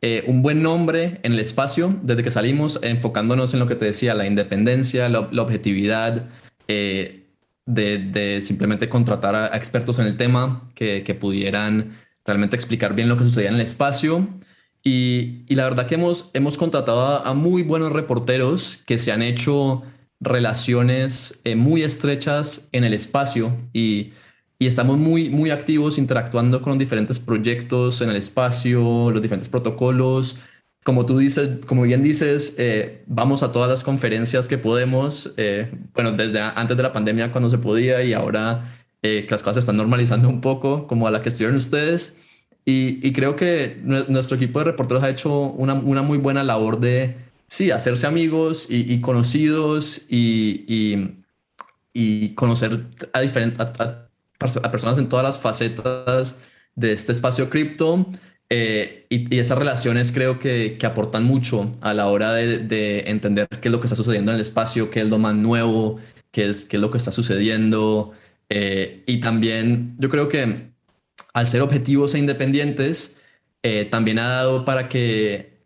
[SPEAKER 1] eh, un buen nombre en el espacio desde que salimos, enfocándonos en lo que te decía, la independencia, la, objetividad, eh, de, simplemente contratar a, expertos en el tema que, pudieran realmente explicar bien lo que sucedía en el espacio. Y, la verdad que hemos, hemos contratado a, a, muy buenos reporteros que se han hecho relaciones muy estrechas en el espacio y y estamos muy, muy activos interactuando con diferentes proyectos en el espacio, los diferentes protocolos. Como tú dices, como bien dices, eh, vamos a todas las conferencias que podemos, eh, bueno, desde antes de la pandemia cuando se podía y ahora eh, que las cosas se están normalizando un poco, como a la que estuvieron ustedes. Y, y creo que nuestro equipo de reporteros ha hecho una, una muy buena labor de, sí, hacerse amigos y, conocidos y, y, y, conocer a, diferentes a personas en todas las facetas de este espacio cripto. Eh, y, esas relaciones creo que, aportan mucho a la hora de, de, entender qué es lo que está sucediendo en el espacio, qué es lo más nuevo, qué es, qué es lo que está sucediendo. Eh, y también yo creo que al ser objetivos e independientes, eh, también ha dado para que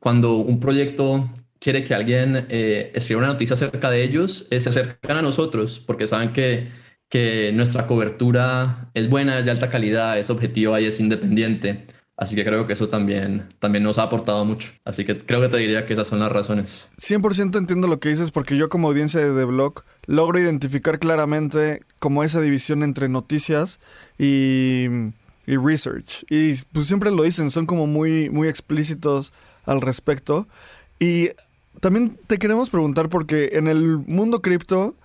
[SPEAKER 1] cuando un proyecto quiere que alguien escriba una noticia acerca de ellos, se acercan a nosotros porque saben que que nuestra cobertura es buena, es de alta calidad, es objetiva y es independiente. Así que creo que eso también, también nos ha aportado mucho. Así que creo que te diría que esas son las razones.
[SPEAKER 2] 100% entiendo lo que dices porque yo como audiencia de The Blog logro identificar claramente como esa división entre noticias y, y research. Y pues siempre lo dicen, son como muy, muy explícitos al respecto. Y también te queremos preguntar porque en el mundo cripto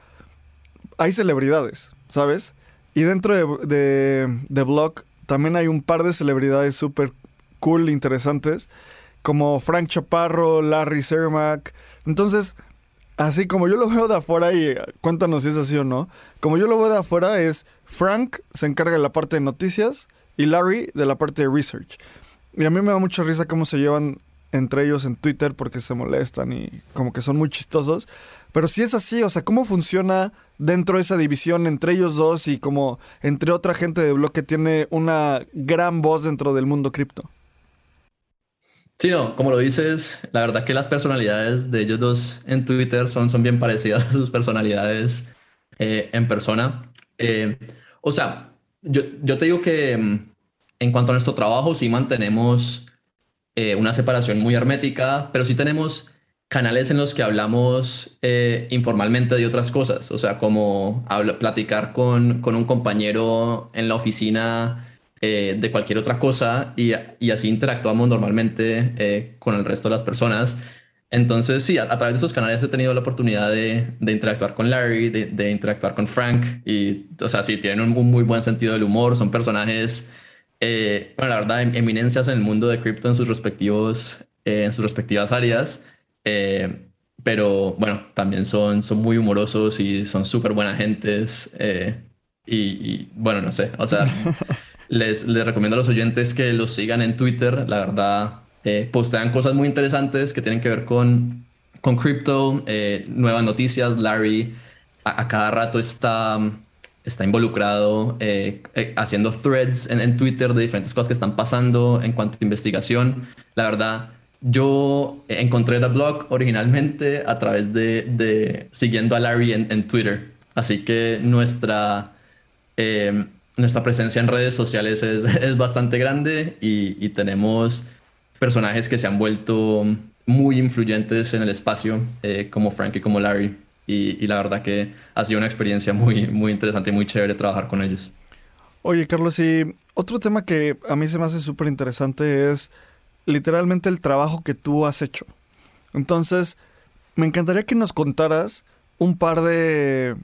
[SPEAKER 2] hay celebridades. ¿Sabes? Y dentro de, de, de Block también hay un par de celebridades súper cool, interesantes, como Frank Chaparro, Larry Sermack. Entonces, Así como yo lo veo de afuera y eh, cuéntanos si es así o no. Como yo lo veo de afuera es Frank se encarga de la parte de noticias y Larry de la parte de research. Y a mí me da mucha risa cómo se llevan entre ellos en Twitter porque se molestan y como que son muy chistosos. Pero si es así, o sea, ¿cómo funciona dentro de esa división entre ellos dos y como entre otra gente de blog que tiene una gran voz dentro del mundo cripto?
[SPEAKER 1] Sí, no, como lo dices, la verdad que las personalidades de ellos dos en Twitter son, son bien parecidas a sus personalidades eh, en persona. Eh, o sea, yo, yo te digo que mm, en cuanto a nuestro trabajo, sí mantenemos eh, una separación muy hermética, pero sí tenemos canales en los que hablamos informalmente de otras cosas, o sea, como platicar con, con un compañero en la oficina eh, de cualquier otra cosa y, así interactuamos normalmente eh, con el resto de las personas. Entonces, sí, a, través de esos canales he tenido la oportunidad de, interactuar con Larry, de, interactuar con Frank y, o sea, sí, tienen un, muy buen sentido del humor, son personajes, eh, bueno, la verdad, em, eminencias en el mundo de cripto en sus respectivos, en sus respectivas áreas. Pero bueno, también son, son muy humorosos y son súper buenas gentes. Y, y, bueno, no sé, o sea, Les, recomiendo a los oyentes que los sigan en Twitter. La verdad, eh, postean cosas muy interesantes que tienen que ver con, con cripto, eh, nuevas noticias. Larry a, cada rato está, está involucrado eh, haciendo threads en, Twitter de diferentes cosas que están pasando en cuanto a investigación. La verdad, yo encontré The Blog originalmente a través de, siguiendo a Larry en, Twitter. Así que nuestra nuestra presencia en redes sociales es, es bastante grande y, tenemos personajes que se han vuelto muy influyentes en el espacio, eh, como Frank y como Larry. Y, y, la verdad que ha sido una experiencia muy, muy interesante y muy chévere trabajar con ellos.
[SPEAKER 2] Oye, Carlos, y otro tema que a mí se me hace súper interesante es literalmente el trabajo que tú has hecho. Entonces, me encantaría que nos contaras un par de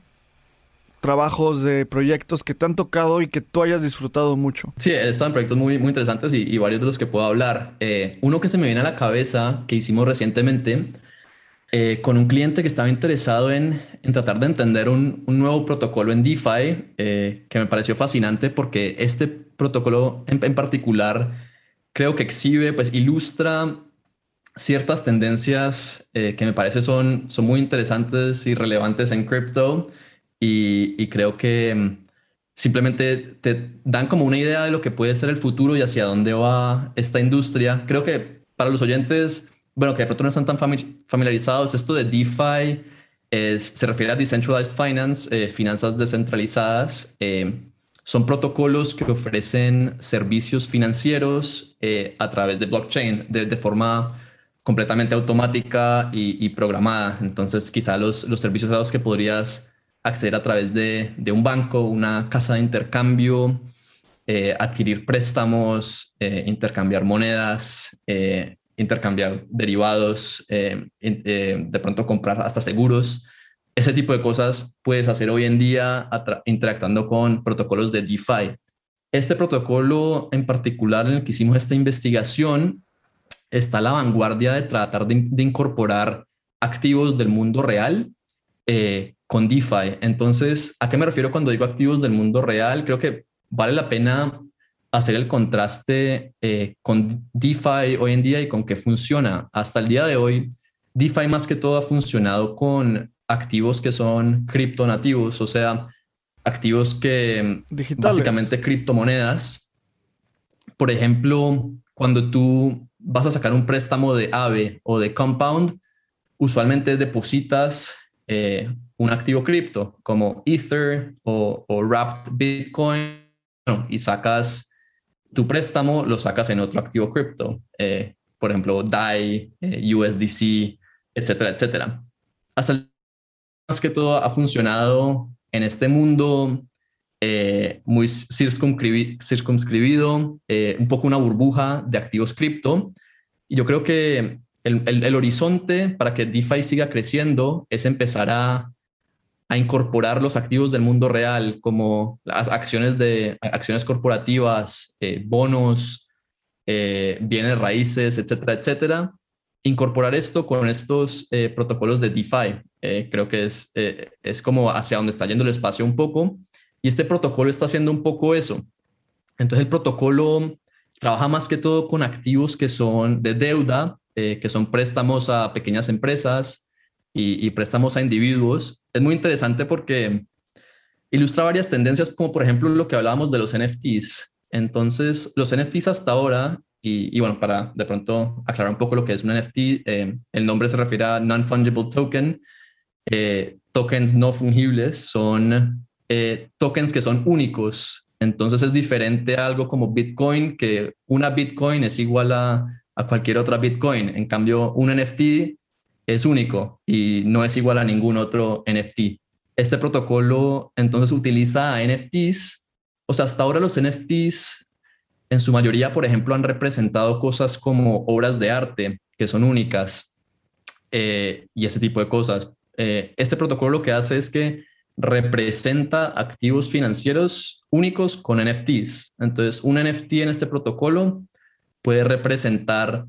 [SPEAKER 2] trabajos, de proyectos que te han tocado y que tú hayas disfrutado mucho?
[SPEAKER 1] Sí, en proyectos muy, muy interesantes y, varios de los que puedo hablar. Eh, uno que se me viene a la cabeza que hicimos recientemente eh, con un cliente que estaba interesado en, en tratar de entender un, un, nuevo protocolo en DeFi eh, que me pareció fascinante porque este protocolo en, en particular creo que exhibe, pues ilustra ciertas tendencias que me parece son, son muy interesantes y relevantes en cripto y, creo que mm, simplemente te dan como una idea de lo que puede ser el futuro y hacia dónde va esta industria. Creo que para los oyentes, bueno, que de pronto no están tan familiarizados, esto de DeFi es, se refiere a Decentralized Finance, eh, finanzas descentralizadas. Eh, son protocolos que ofrecen servicios financieros eh, a través de blockchain de, de forma completamente automática y, programada. Entonces, quizá los, los servicios a los que podrías acceder a través de, un banco, una casa de intercambio, eh, adquirir préstamos, eh, intercambiar monedas, intercambiar derivados, de pronto comprar hasta seguros. Ese tipo de cosas puedes hacer hoy en día interactuando con protocolos de DeFi. Este protocolo en particular en el que hicimos esta investigación está a la vanguardia de tratar de, de incorporar activos del mundo real con DeFi. Entonces, ¿a qué me refiero cuando digo activos del mundo real? Creo que vale la pena hacer el contraste eh, con DeFi hoy en día y con qué funciona. Hasta el día de hoy, DeFi más que todo ha funcionado con activos que son criptonativos, o sea, activos que básicamente criptomonedas. Por ejemplo, cuando tú vas a sacar un préstamo de AVE o de Compound, usualmente depositas eh, un activo cripto como Ether o, Wrapped Bitcoin y sacas tu préstamo, lo sacas en otro activo cripto, eh, por ejemplo, DAI, eh, USDC, etcétera, etcétera. Hasta el más que todo ha funcionado en este mundo eh, muy circunscribido, un poco una burbuja de activos cripto. Y yo creo que el, el, horizonte para que DeFi siga creciendo es empezar a a incorporar los activos del mundo real como las acciones de acciones corporativas, eh, bonos, eh, bienes raíces, etcétera, etcétera, incorporar esto con estos eh, protocolos de DeFi. Eh, creo que es, eh, es como hacia donde está yendo el espacio un poco. Y este protocolo está haciendo un poco eso. Entonces el protocolo trabaja más que todo con activos que son de deuda, que son préstamos a pequeñas empresas y, y préstamos a individuos. Es muy interesante porque ilustra varias tendencias, como por ejemplo lo que hablábamos de los NFTs. Entonces, los NFTs hasta ahora y, bueno, para de pronto aclarar un poco lo que es un NFT, eh, el nombre se refiere a Non-Fungible Token. Eh, tokens no fungibles son eh, tokens que son únicos. Entonces es diferente a algo como Bitcoin, que una Bitcoin es igual a, a cualquier otra Bitcoin. En cambio, un NFT es único y no es igual a ningún otro NFT. Este protocolo entonces utiliza NFTs. O sea, hasta ahora los NFTs en su mayoría, por ejemplo, han representado cosas como obras de arte que son únicas eh, y ese tipo de cosas. Eh, este protocolo lo que hace es que representa activos financieros únicos con NFTs. Entonces, un NFT en este protocolo puede representar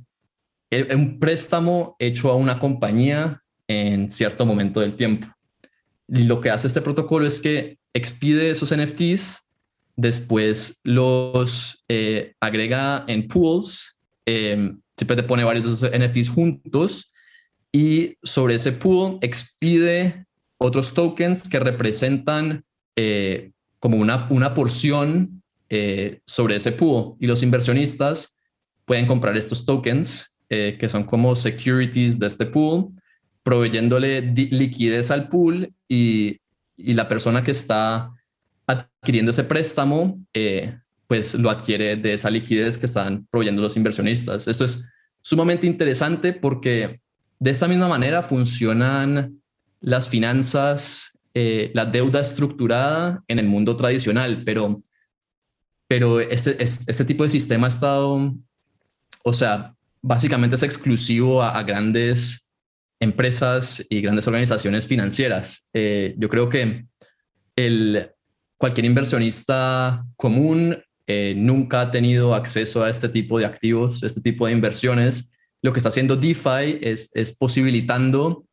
[SPEAKER 1] un préstamo hecho a una compañía en cierto momento del tiempo. Y lo que hace este protocolo es que expide esos NFTs después los eh, agrega en pools, em, siempre te pone varios de NFTs juntos y sobre ese pool expide otros tokens que representan eh, como una, una porción eh, sobre ese pool. Y los inversionistas pueden comprar estos tokens que son como securities de este pool, proveyéndole liquidez al pool y, y la persona que está adquiriendo ese préstamo, eh, pues lo adquiere de esa liquidez que están proveyendo los inversionistas. Esto es sumamente interesante porque de esta misma manera funcionan las finanzas, eh, la deuda estructurada en el mundo tradicional, pero, pero este, este, tipo de sistema ha estado, o sea, básicamente es exclusivo a, grandes empresas y grandes organizaciones financieras. Eh, yo creo que el, cualquier inversionista común eh, nunca ha tenido acceso a este tipo de activos, este tipo de inversiones. Lo que está haciendo DeFi es, es posibilitando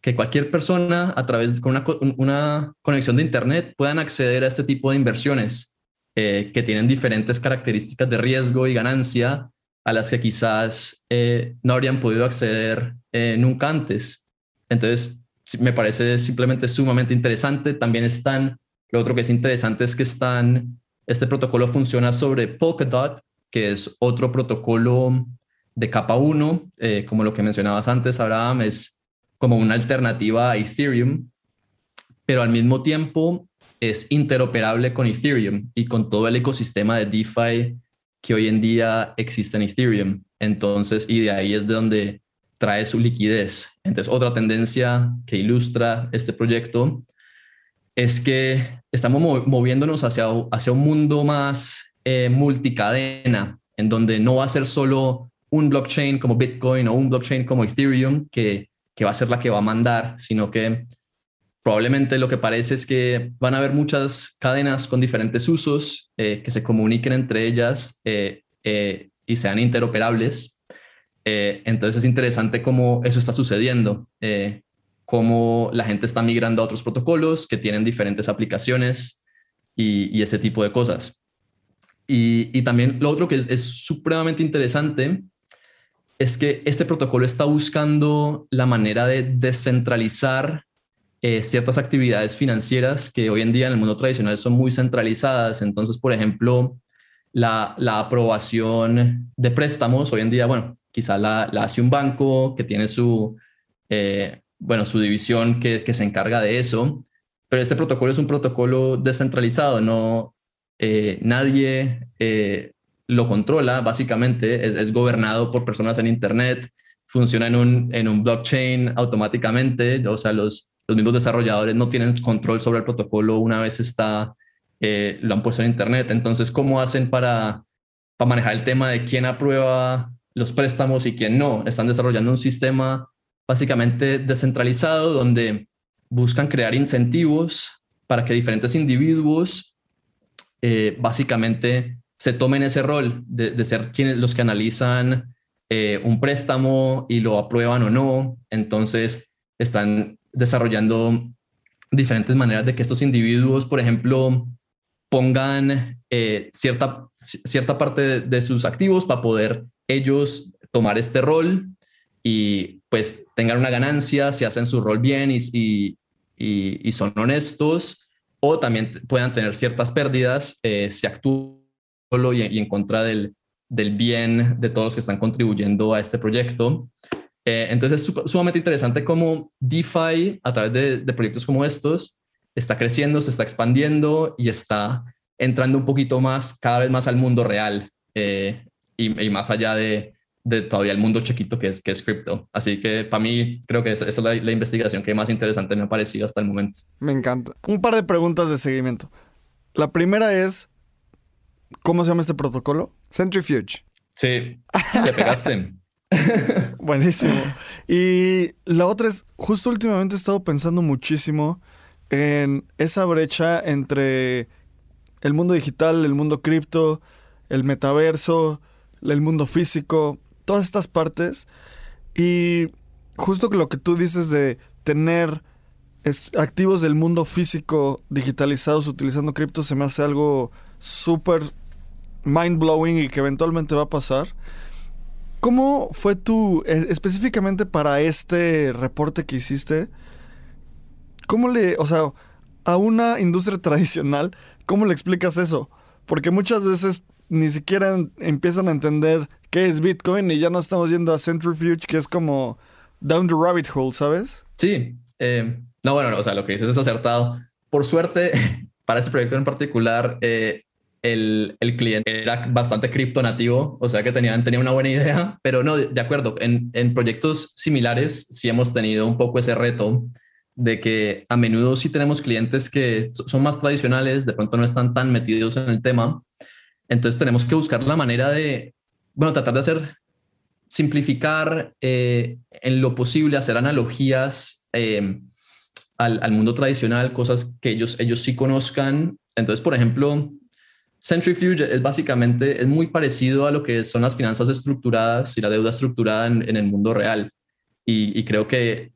[SPEAKER 1] que cualquier persona a través de una, conexión de Internet puedan acceder a este tipo de inversiones eh, que tienen diferentes características de riesgo y ganancia a las que quizás eh, no habrían podido acceder nunca antes. Entonces, me parece simplemente sumamente interesante. También están lo otro que es interesante es que están, este protocolo funciona sobre Polkadot, que es otro protocolo de capa 1, eh, como lo que mencionabas antes, Abraham, es como una alternativa a Ethereum, pero al mismo tiempo es interoperable con Ethereum y con todo el ecosistema de DeFi que hoy en día existe en Ethereum. Entonces, y de ahí es de donde trae su liquidez. Entonces, otra tendencia que ilustra este proyecto es que estamos moviéndonos hacia, hacia un mundo más eh, multicadena, en donde no va a ser solo un blockchain como Bitcoin o un blockchain como Ethereum que, que va a ser la que va a mandar, sino que probablemente lo que parece es que van a haber muchas cadenas con diferentes usos eh, que se comuniquen entre ellas eh, y sean interoperables. entonces es interesante cómo eso está sucediendo cómo la gente está migrando a otros protocolos que tienen diferentes aplicaciones y, ese tipo de cosas. Y, también lo otro que es, supremamente interesante es que este protocolo está buscando la manera de descentralizar eh, ciertas actividades financieras que hoy en día en el mundo tradicional son muy centralizadas. Entonces, por ejemplo, la, aprobación de préstamos, hoy en día, bueno, quizá la, hace un banco que tiene su, eh, bueno, su división que, se encarga de eso, pero este protocolo es un protocolo descentralizado, no eh, nadie eh, lo controla, básicamente es, gobernado por personas en Internet, funciona en un, en un blockchain automáticamente, o sea, los, los mismos desarrolladores no tienen control sobre el protocolo una vez está, eh, lo han puesto en Internet. Entonces, ¿cómo hacen para, para manejar el tema de quién aprueba los préstamos y quién no? Están desarrollando un sistema básicamente descentralizado donde buscan crear incentivos para que diferentes individuos eh, básicamente se tomen ese rol de, ser quienes los que analizan eh, un préstamo y lo aprueban o no. Entonces están desarrollando diferentes maneras de que estos individuos, por ejemplo, pongan eh, cierta, cierta parte de, sus activos para poder ellos tomar este rol y pues tengan una ganancia si hacen su rol bien y, y, y, son honestos o también puedan tener ciertas pérdidas eh, si actúan solo y, en contra del, del bien de todos que están contribuyendo a este proyecto. Eh, entonces es sumamente interesante cómo DeFi, a través de, proyectos como estos, está creciendo, se está expandiendo y está entrando un poquito más, cada vez más al mundo real eh, y, más allá de, todavía el mundo chiquito que es, que es cripto. Así que para mí creo que esa, es la, la, investigación que más interesante me ha parecido hasta el momento.
[SPEAKER 3] Me encanta.
[SPEAKER 2] Un par de preguntas de seguimiento. La primera es, ¿cómo se llama este protocolo?
[SPEAKER 3] Centrifuge.
[SPEAKER 1] Sí, te pegaste.
[SPEAKER 2] Buenísimo. Y la otra es, justo últimamente he estado pensando muchísimo en esa brecha entre el mundo digital, el mundo cripto, el metaverso, el mundo físico, todas estas partes. Y justo lo que tú dices de tener activos del mundo físico digitalizados utilizando cripto se me hace algo súper mind blowing y que eventualmente va a pasar. ¿Cómo fue tu, e, específicamente para este reporte que hiciste? ¿Cómo le, o sea, a una industria tradicional, cómo le explicas eso? Porque muchas veces ni siquiera empiezan a entender qué es Bitcoin y ya no estamos yendo a Centrifuge, que es como down the rabbit hole, ¿sabes?
[SPEAKER 1] Sí. Eh, no, bueno, o sea, lo que dices es acertado. Por suerte, para ese proyecto en particular, eh, el, el, cliente era bastante cripto nativo, o sea que tenían, tenía una buena idea, pero no, de, acuerdo, en, en, proyectos similares sí hemos tenido un poco ese reto de que a menudo sí tenemos clientes que son más tradicionales, de pronto no están tan metidos en el tema, entonces tenemos que buscar la manera de, bueno, tratar de hacer, simplificar eh, en lo posible, hacer analogías eh, al, al, mundo tradicional, cosas que ellos, ellos sí conozcan. Entonces, por ejemplo, Centrifuge es básicamente, es muy parecido a lo que son las finanzas estructuradas y la deuda estructurada en, el mundo real. Y, creo que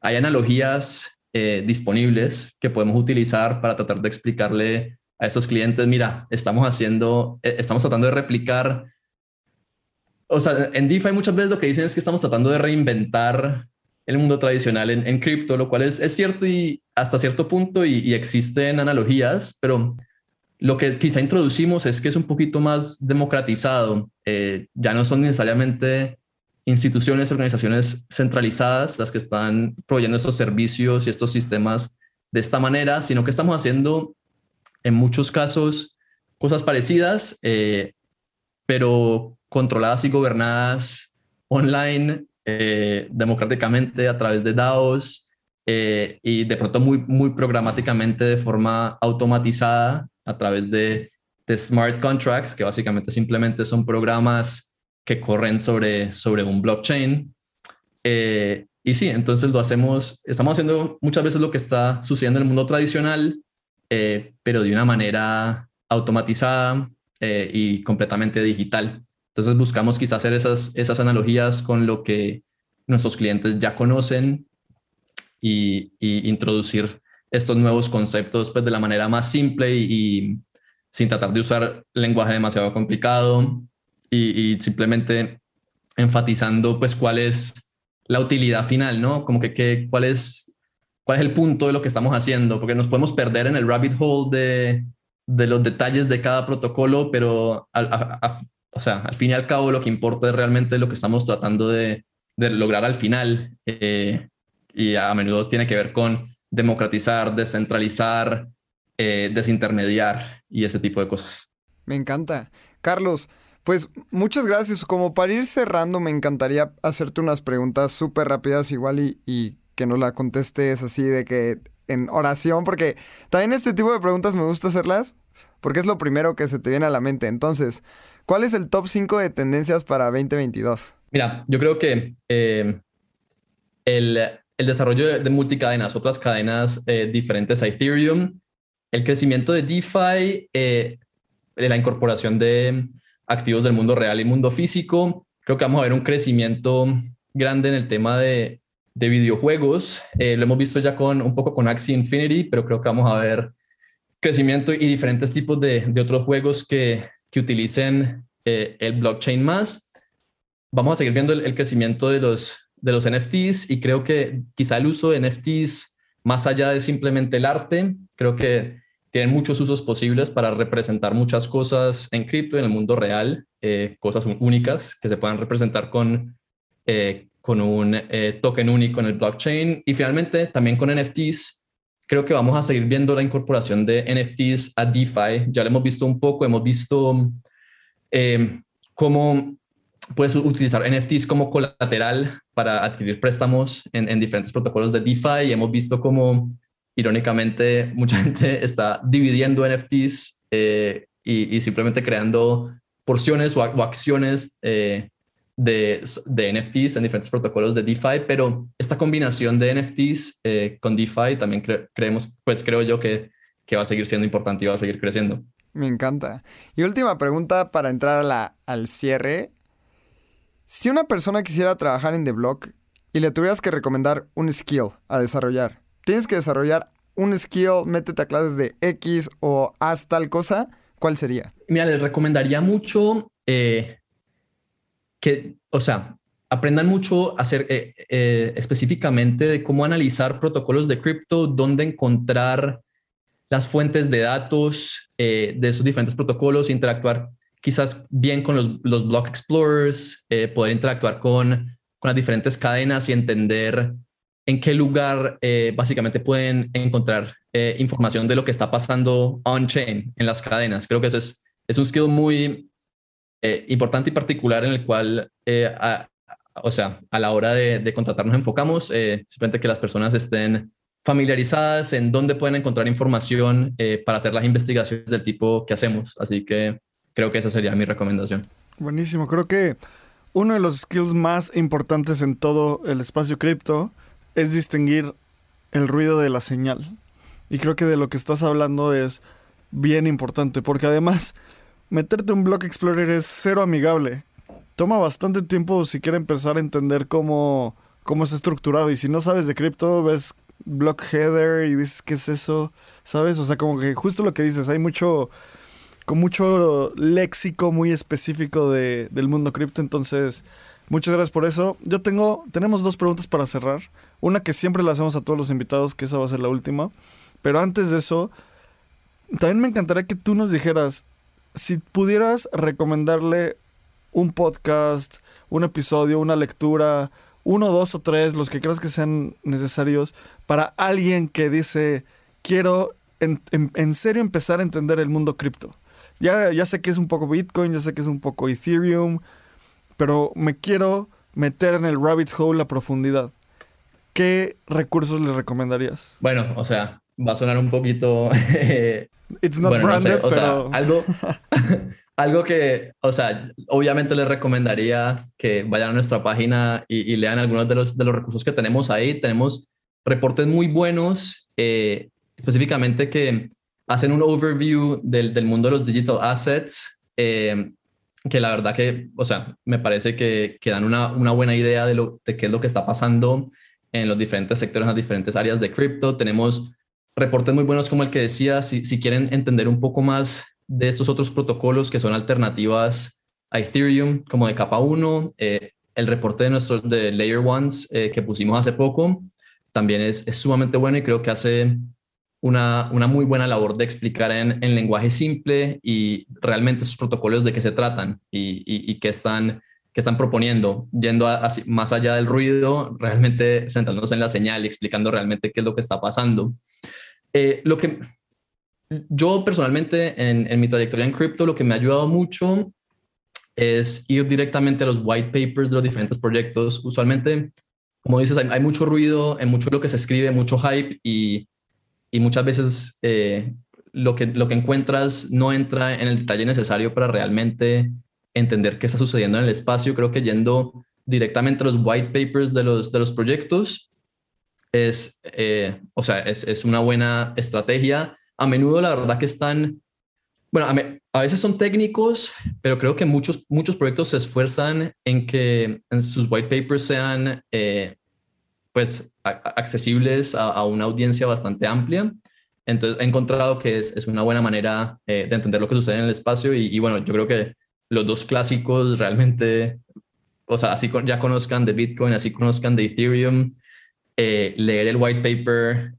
[SPEAKER 1] hay analogías eh, disponibles que podemos utilizar para tratar de explicarle a estos clientes, mira, estamos haciendo, eh, estamos tratando de replicar, o sea, en DeFi muchas veces lo que dicen es que estamos tratando de reinventar el mundo tradicional en, cripto, lo cual es, cierto y hasta cierto punto y, y existen analogías, pero lo que quizá introducimos es que es un poquito más democratizado. Eh, ya no son necesariamente instituciones, organizaciones centralizadas las que están proveyendo estos servicios y estos sistemas de esta manera, sino que estamos haciendo en muchos casos cosas parecidas, eh, pero controladas y gobernadas online, eh, democráticamente a través de DAOs y de pronto muy, muy programáticamente de forma automatizada a través de, smart contracts, que básicamente simplemente son programas que corren sobre, sobre un blockchain. Eh, y sí, entonces lo hacemos, estamos haciendo muchas veces lo que está sucediendo en el mundo tradicional, eh, pero de una manera automatizada eh, y completamente digital. Entonces buscamos quizás hacer esas, esas analogías con lo que nuestros clientes ya conocen y, y introducir estos nuevos conceptos pues, de la manera más simple y, sin tratar de usar lenguaje demasiado complicado y, simplemente enfatizando pues cuál es la utilidad final, ¿no? Como que, cuál, es, cuál es el punto de lo que estamos haciendo, porque nos podemos perder en el rabbit hole de, de los detalles de cada protocolo, pero al, o sea, al fin y al cabo lo que importa es realmente lo que estamos tratando de, lograr al final eh, y a menudo tiene que ver con democratizar, descentralizar, eh, desintermediar y ese tipo de cosas.
[SPEAKER 3] Me encanta. Carlos, pues muchas gracias. Como para ir cerrando, me encantaría hacerte unas preguntas súper rápidas igual y, que nos la contestes así de que en oración, porque también este tipo de preguntas me gusta hacerlas porque es lo primero que se te viene a la mente. Entonces, ¿cuál es el top 5 de tendencias para 2022?
[SPEAKER 1] Mira, yo creo que eh, el el desarrollo de, multicadenas, otras cadenas eh, diferentes a Ethereum, el crecimiento de DeFi, eh, la incorporación de activos del mundo real y mundo físico creo que vamos a ver un crecimiento grande en el tema de, de videojuegos. Eh, lo hemos visto ya con un poco con Axie Infinity, pero creo que vamos a ver crecimiento y diferentes tipos de, de otros juegos que, que utilicen eh, el blockchain más. Vamos a seguir viendo el, crecimiento de los, de los NFTs y creo que quizá el uso de NFTs más allá de simplemente el arte, creo que tienen muchos usos posibles para representar muchas cosas en cripto, en el mundo real, eh, cosas únicas que se puedan representar con, eh, con un token único en el blockchain. Y finalmente, también con NFTs, creo que vamos a seguir viendo la incorporación de NFTs a DeFi. Ya lo hemos visto un poco, hemos visto cómo puedes utilizar NFTs como colateral para adquirir préstamos en, en diferentes protocolos de DeFi y hemos visto cómo irónicamente, mucha gente está dividiendo NFTs eh, y, simplemente creando porciones o, acciones eh, de, de, NFTs en diferentes protocolos de DeFi, pero esta combinación de NFTs eh, con DeFi también creemos, pues creo yo que, que va a seguir siendo importante y va a seguir creciendo.
[SPEAKER 3] Me encanta. Y última pregunta para entrar a la, al cierre. Si una persona quisiera trabajar en The Block y le tuvieras que recomendar un skill a desarrollar, tienes que desarrollar un skill, métete a clases de X o haz tal cosa, ¿cuál sería?
[SPEAKER 1] Mira, les recomendaría mucho eh, que, o sea, aprendan mucho hacer eh, eh, específicamente de cómo analizar protocolos de cripto, dónde encontrar las fuentes de datos de esos diferentes protocolos, interactuar quizás bien con los, los block explorers, poder interactuar con, con las diferentes cadenas y entender en qué lugar eh, básicamente pueden encontrar eh, información de lo que está pasando on-chain, en las cadenas. Creo que eso es, es un skill muy eh, importante y particular en el cual, o sea, a la hora de, de contratar nos enfocamos, simplemente que las personas estén familiarizadas en dónde pueden encontrar información para hacer las investigaciones del tipo que hacemos. Así que creo que esa sería mi recomendación.
[SPEAKER 2] Buenísimo, creo que uno de los skills más importantes en todo el espacio cripto es distinguir el ruido de la señal. Y creo que de lo que estás hablando es bien importante, porque además meterte un Block Explorer es cero amigable. Toma bastante tiempo si quieres empezar a entender cómo, cómo es estructurado. Y si no sabes de cripto, ves Block Header y dices, ¿qué es eso? ¿Sabes? O sea, como que justo lo que dices, hay mucho, con mucho léxico muy específico de, del mundo cripto. Entonces, muchas gracias por eso. Yo tengo, tenemos dos preguntas para cerrar. Una que siempre le hacemos a todos los invitados, que esa va a ser la última. Pero antes de eso, también me encantaría que tú nos dijeras, si pudieras recomendarle un podcast, un episodio, una lectura, uno, dos o tres, los que creas que sean necesarios, para alguien que dice, quiero en, en, serio empezar a entender el mundo cripto. Ya, ya sé que es un poco Bitcoin, ya sé que es un poco Ethereum, pero me quiero meter en el rabbit hole a profundidad. ¿qué recursos le recomendarías?
[SPEAKER 1] Bueno, o sea, va a sonar un poquito...
[SPEAKER 2] It's not branded,
[SPEAKER 1] o
[SPEAKER 2] sea,
[SPEAKER 1] algo, algo que, o sea, obviamente les recomendaría que vayan a nuestra página y, lean algunos de los, de los recursos que tenemos ahí. Tenemos reportes muy buenos, eh, específicamente que hacen un overview del, del mundo de los digital assets, eh, que la verdad que, o sea, me parece que, que dan una, una, buena idea de, lo, de qué es lo que está pasando en los diferentes sectores, en las diferentes áreas de cripto. Tenemos reportes muy buenos como el que decía, si, si quieren entender un poco más de estos otros protocolos que son alternativas a Ethereum, como de capa 1, eh, el reporte de nuestros de Layer Ones eh, que pusimos hace poco también es, es, sumamente bueno y creo que hace una, una muy buena labor de explicar en, en lenguaje simple y realmente esos protocolos de qué se tratan y, y, y qué están que están proponiendo, yendo más allá del ruido, realmente centrándose en la señal y explicando realmente qué es lo que está pasando. Eh, lo que yo personalmente en, mi trayectoria en cripto, lo que me ha ayudado mucho es ir directamente a los white papers de los diferentes proyectos. Usualmente, como dices, hay, hay mucho ruido, en mucho lo que se escribe, mucho hype y, y muchas veces eh, lo, que, lo que encuentras no entra en el detalle necesario para realmente entender qué está sucediendo en el espacio. Creo que yendo directamente a los white papers de los, de los proyectos es, eh, o sea, es, es, una buena estrategia. A menudo la verdad que están Bueno, a, veces son técnicos, pero creo que muchos, muchos proyectos se esfuerzan en que en sus white papers sean eh, pues accesibles a, una audiencia bastante amplia. Entonces he encontrado que es, es una buena manera eh, de entender lo que sucede en el espacio y, bueno, yo creo que los dos clásicos realmente, o sea, así ya conozcan de Bitcoin, así conozcan de Ethereum, eh, leer el white paper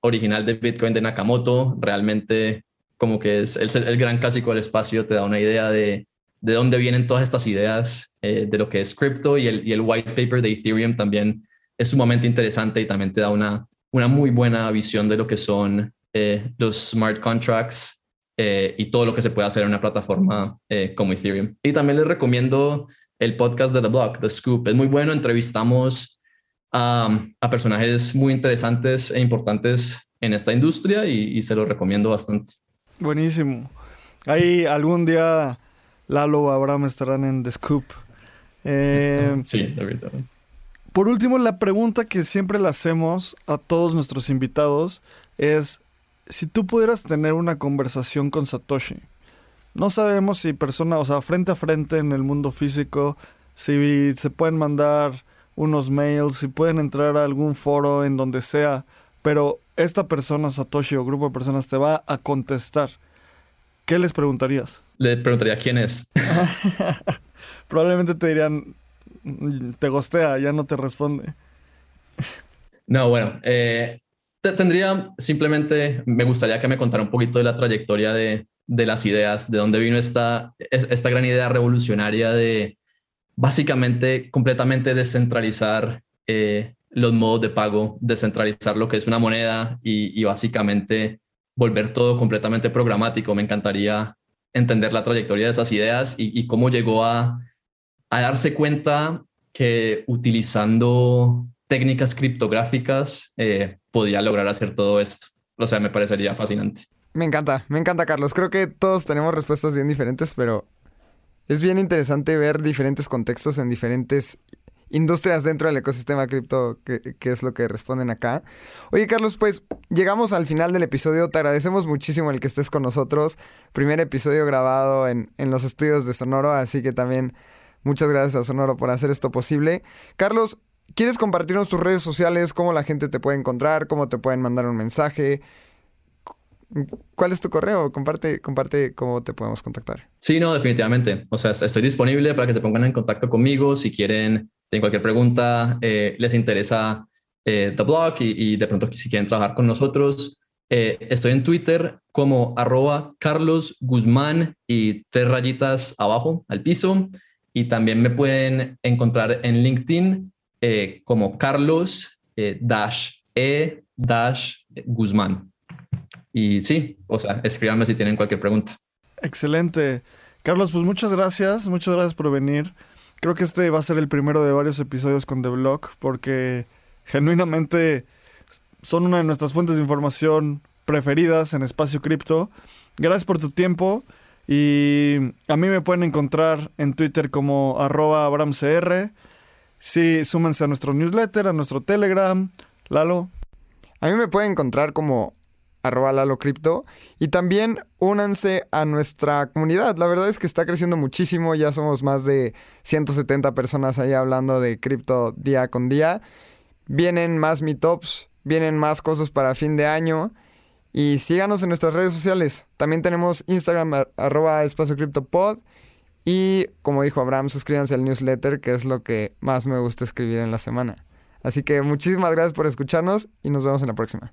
[SPEAKER 1] original de Bitcoin de Nakamoto realmente como que es el, gran clásico del espacio, te da una idea de, de dónde vienen todas estas ideas eh, de lo que es cripto y el, y el white paper de Ethereum también es sumamente interesante y también te da una, una muy buena visión de lo que son eh, los smart contracts eh, y todo lo que se puede hacer en una plataforma como Ethereum. Y también les recomiendo el podcast de The Block, The Scoop. Es muy bueno, entrevistamos a, a personajes muy interesantes e importantes en esta industria y, y se lo recomiendo bastante.
[SPEAKER 2] Buenísimo. Ahí algún día Lalo o Abraham estarán en The Scoop.
[SPEAKER 1] Eh, sí, verdad.
[SPEAKER 2] Por último, la pregunta que siempre le hacemos a todos nuestros invitados es, si tú pudieras tener una conversación con Satoshi, no sabemos si persona, o sea, frente a frente en el mundo físico, si se pueden mandar unos mails, si pueden entrar a algún foro en donde sea, pero esta persona, Satoshi o grupo de personas, te va a contestar, ¿qué les preguntarías?
[SPEAKER 1] Le preguntaría quién es.
[SPEAKER 2] Probablemente te dirían, te gostea, ya no te responde.
[SPEAKER 1] No, bueno, eh, tendría simplemente, me gustaría que me contara un poquito de la trayectoria de, de las ideas, de dónde vino esta, esta gran idea revolucionaria de básicamente completamente descentralizar eh, los modos de pago, descentralizar lo que es una moneda y, básicamente volver todo completamente programático. Me encantaría entender la trayectoria de esas ideas y, cómo llegó a, darse cuenta que utilizando técnicas criptográficas eh, podía lograr hacer todo esto. O sea, me parecería fascinante.
[SPEAKER 3] Me encanta, me encanta, Carlos. Creo que todos tenemos respuestas bien diferentes, pero es bien interesante ver diferentes contextos en diferentes industrias dentro del ecosistema cripto, que, es lo que responden acá. Oye, Carlos, pues llegamos al final del episodio. Te agradecemos muchísimo el que estés con nosotros. Primer episodio grabado en, en los estudios de Sonoro, así que también muchas gracias a Sonoro por hacer esto posible. Carlos, ¿quieres compartirnos tus redes sociales? ¿Cómo la gente te puede encontrar? ¿Cómo te pueden mandar un mensaje? ¿Cuál es tu correo? Comparte, comparte cómo te podemos contactar.
[SPEAKER 1] Sí, no, definitivamente. O sea, estoy disponible para que se pongan en contacto conmigo si quieren tienen cualquier pregunta, eh, les interesa eh, The Blog y, de pronto si quieren trabajar con nosotros, eh, estoy en Twitter como arroba Carlos Guzmán y tres rayitas abajo al piso. Y también me pueden encontrar en LinkedIn como Carlos dash E dash Guzmán. Y sí, o sea, escríbanme si tienen cualquier pregunta.
[SPEAKER 2] Excelente. Carlos, pues muchas gracias, muchas gracias por venir. Creo que este va a ser el primero de varios episodios con The Block porque genuinamente son una de nuestras fuentes de información preferidas en espacio cripto. Gracias por tu tiempo y a mí me pueden encontrar en Twitter como arroba abramcr. Sí, súmense a nuestro newsletter, a nuestro Telegram. Lalo.
[SPEAKER 3] A mí me pueden encontrar como arroba Lalo Cripto. Y también únanse a nuestra comunidad. La verdad es que está creciendo muchísimo. Ya somos más de 170 personas ahí hablando de cripto día con día. Vienen más meetups, vienen más cosas para fin de año. Y síganos en nuestras redes sociales. También tenemos Instagram arroba espacio criptopod. Y como dijo Abraham, suscríbanse al newsletter, que es lo que más me gusta escribir en la semana. Así que muchísimas gracias por escucharnos y nos vemos en la próxima.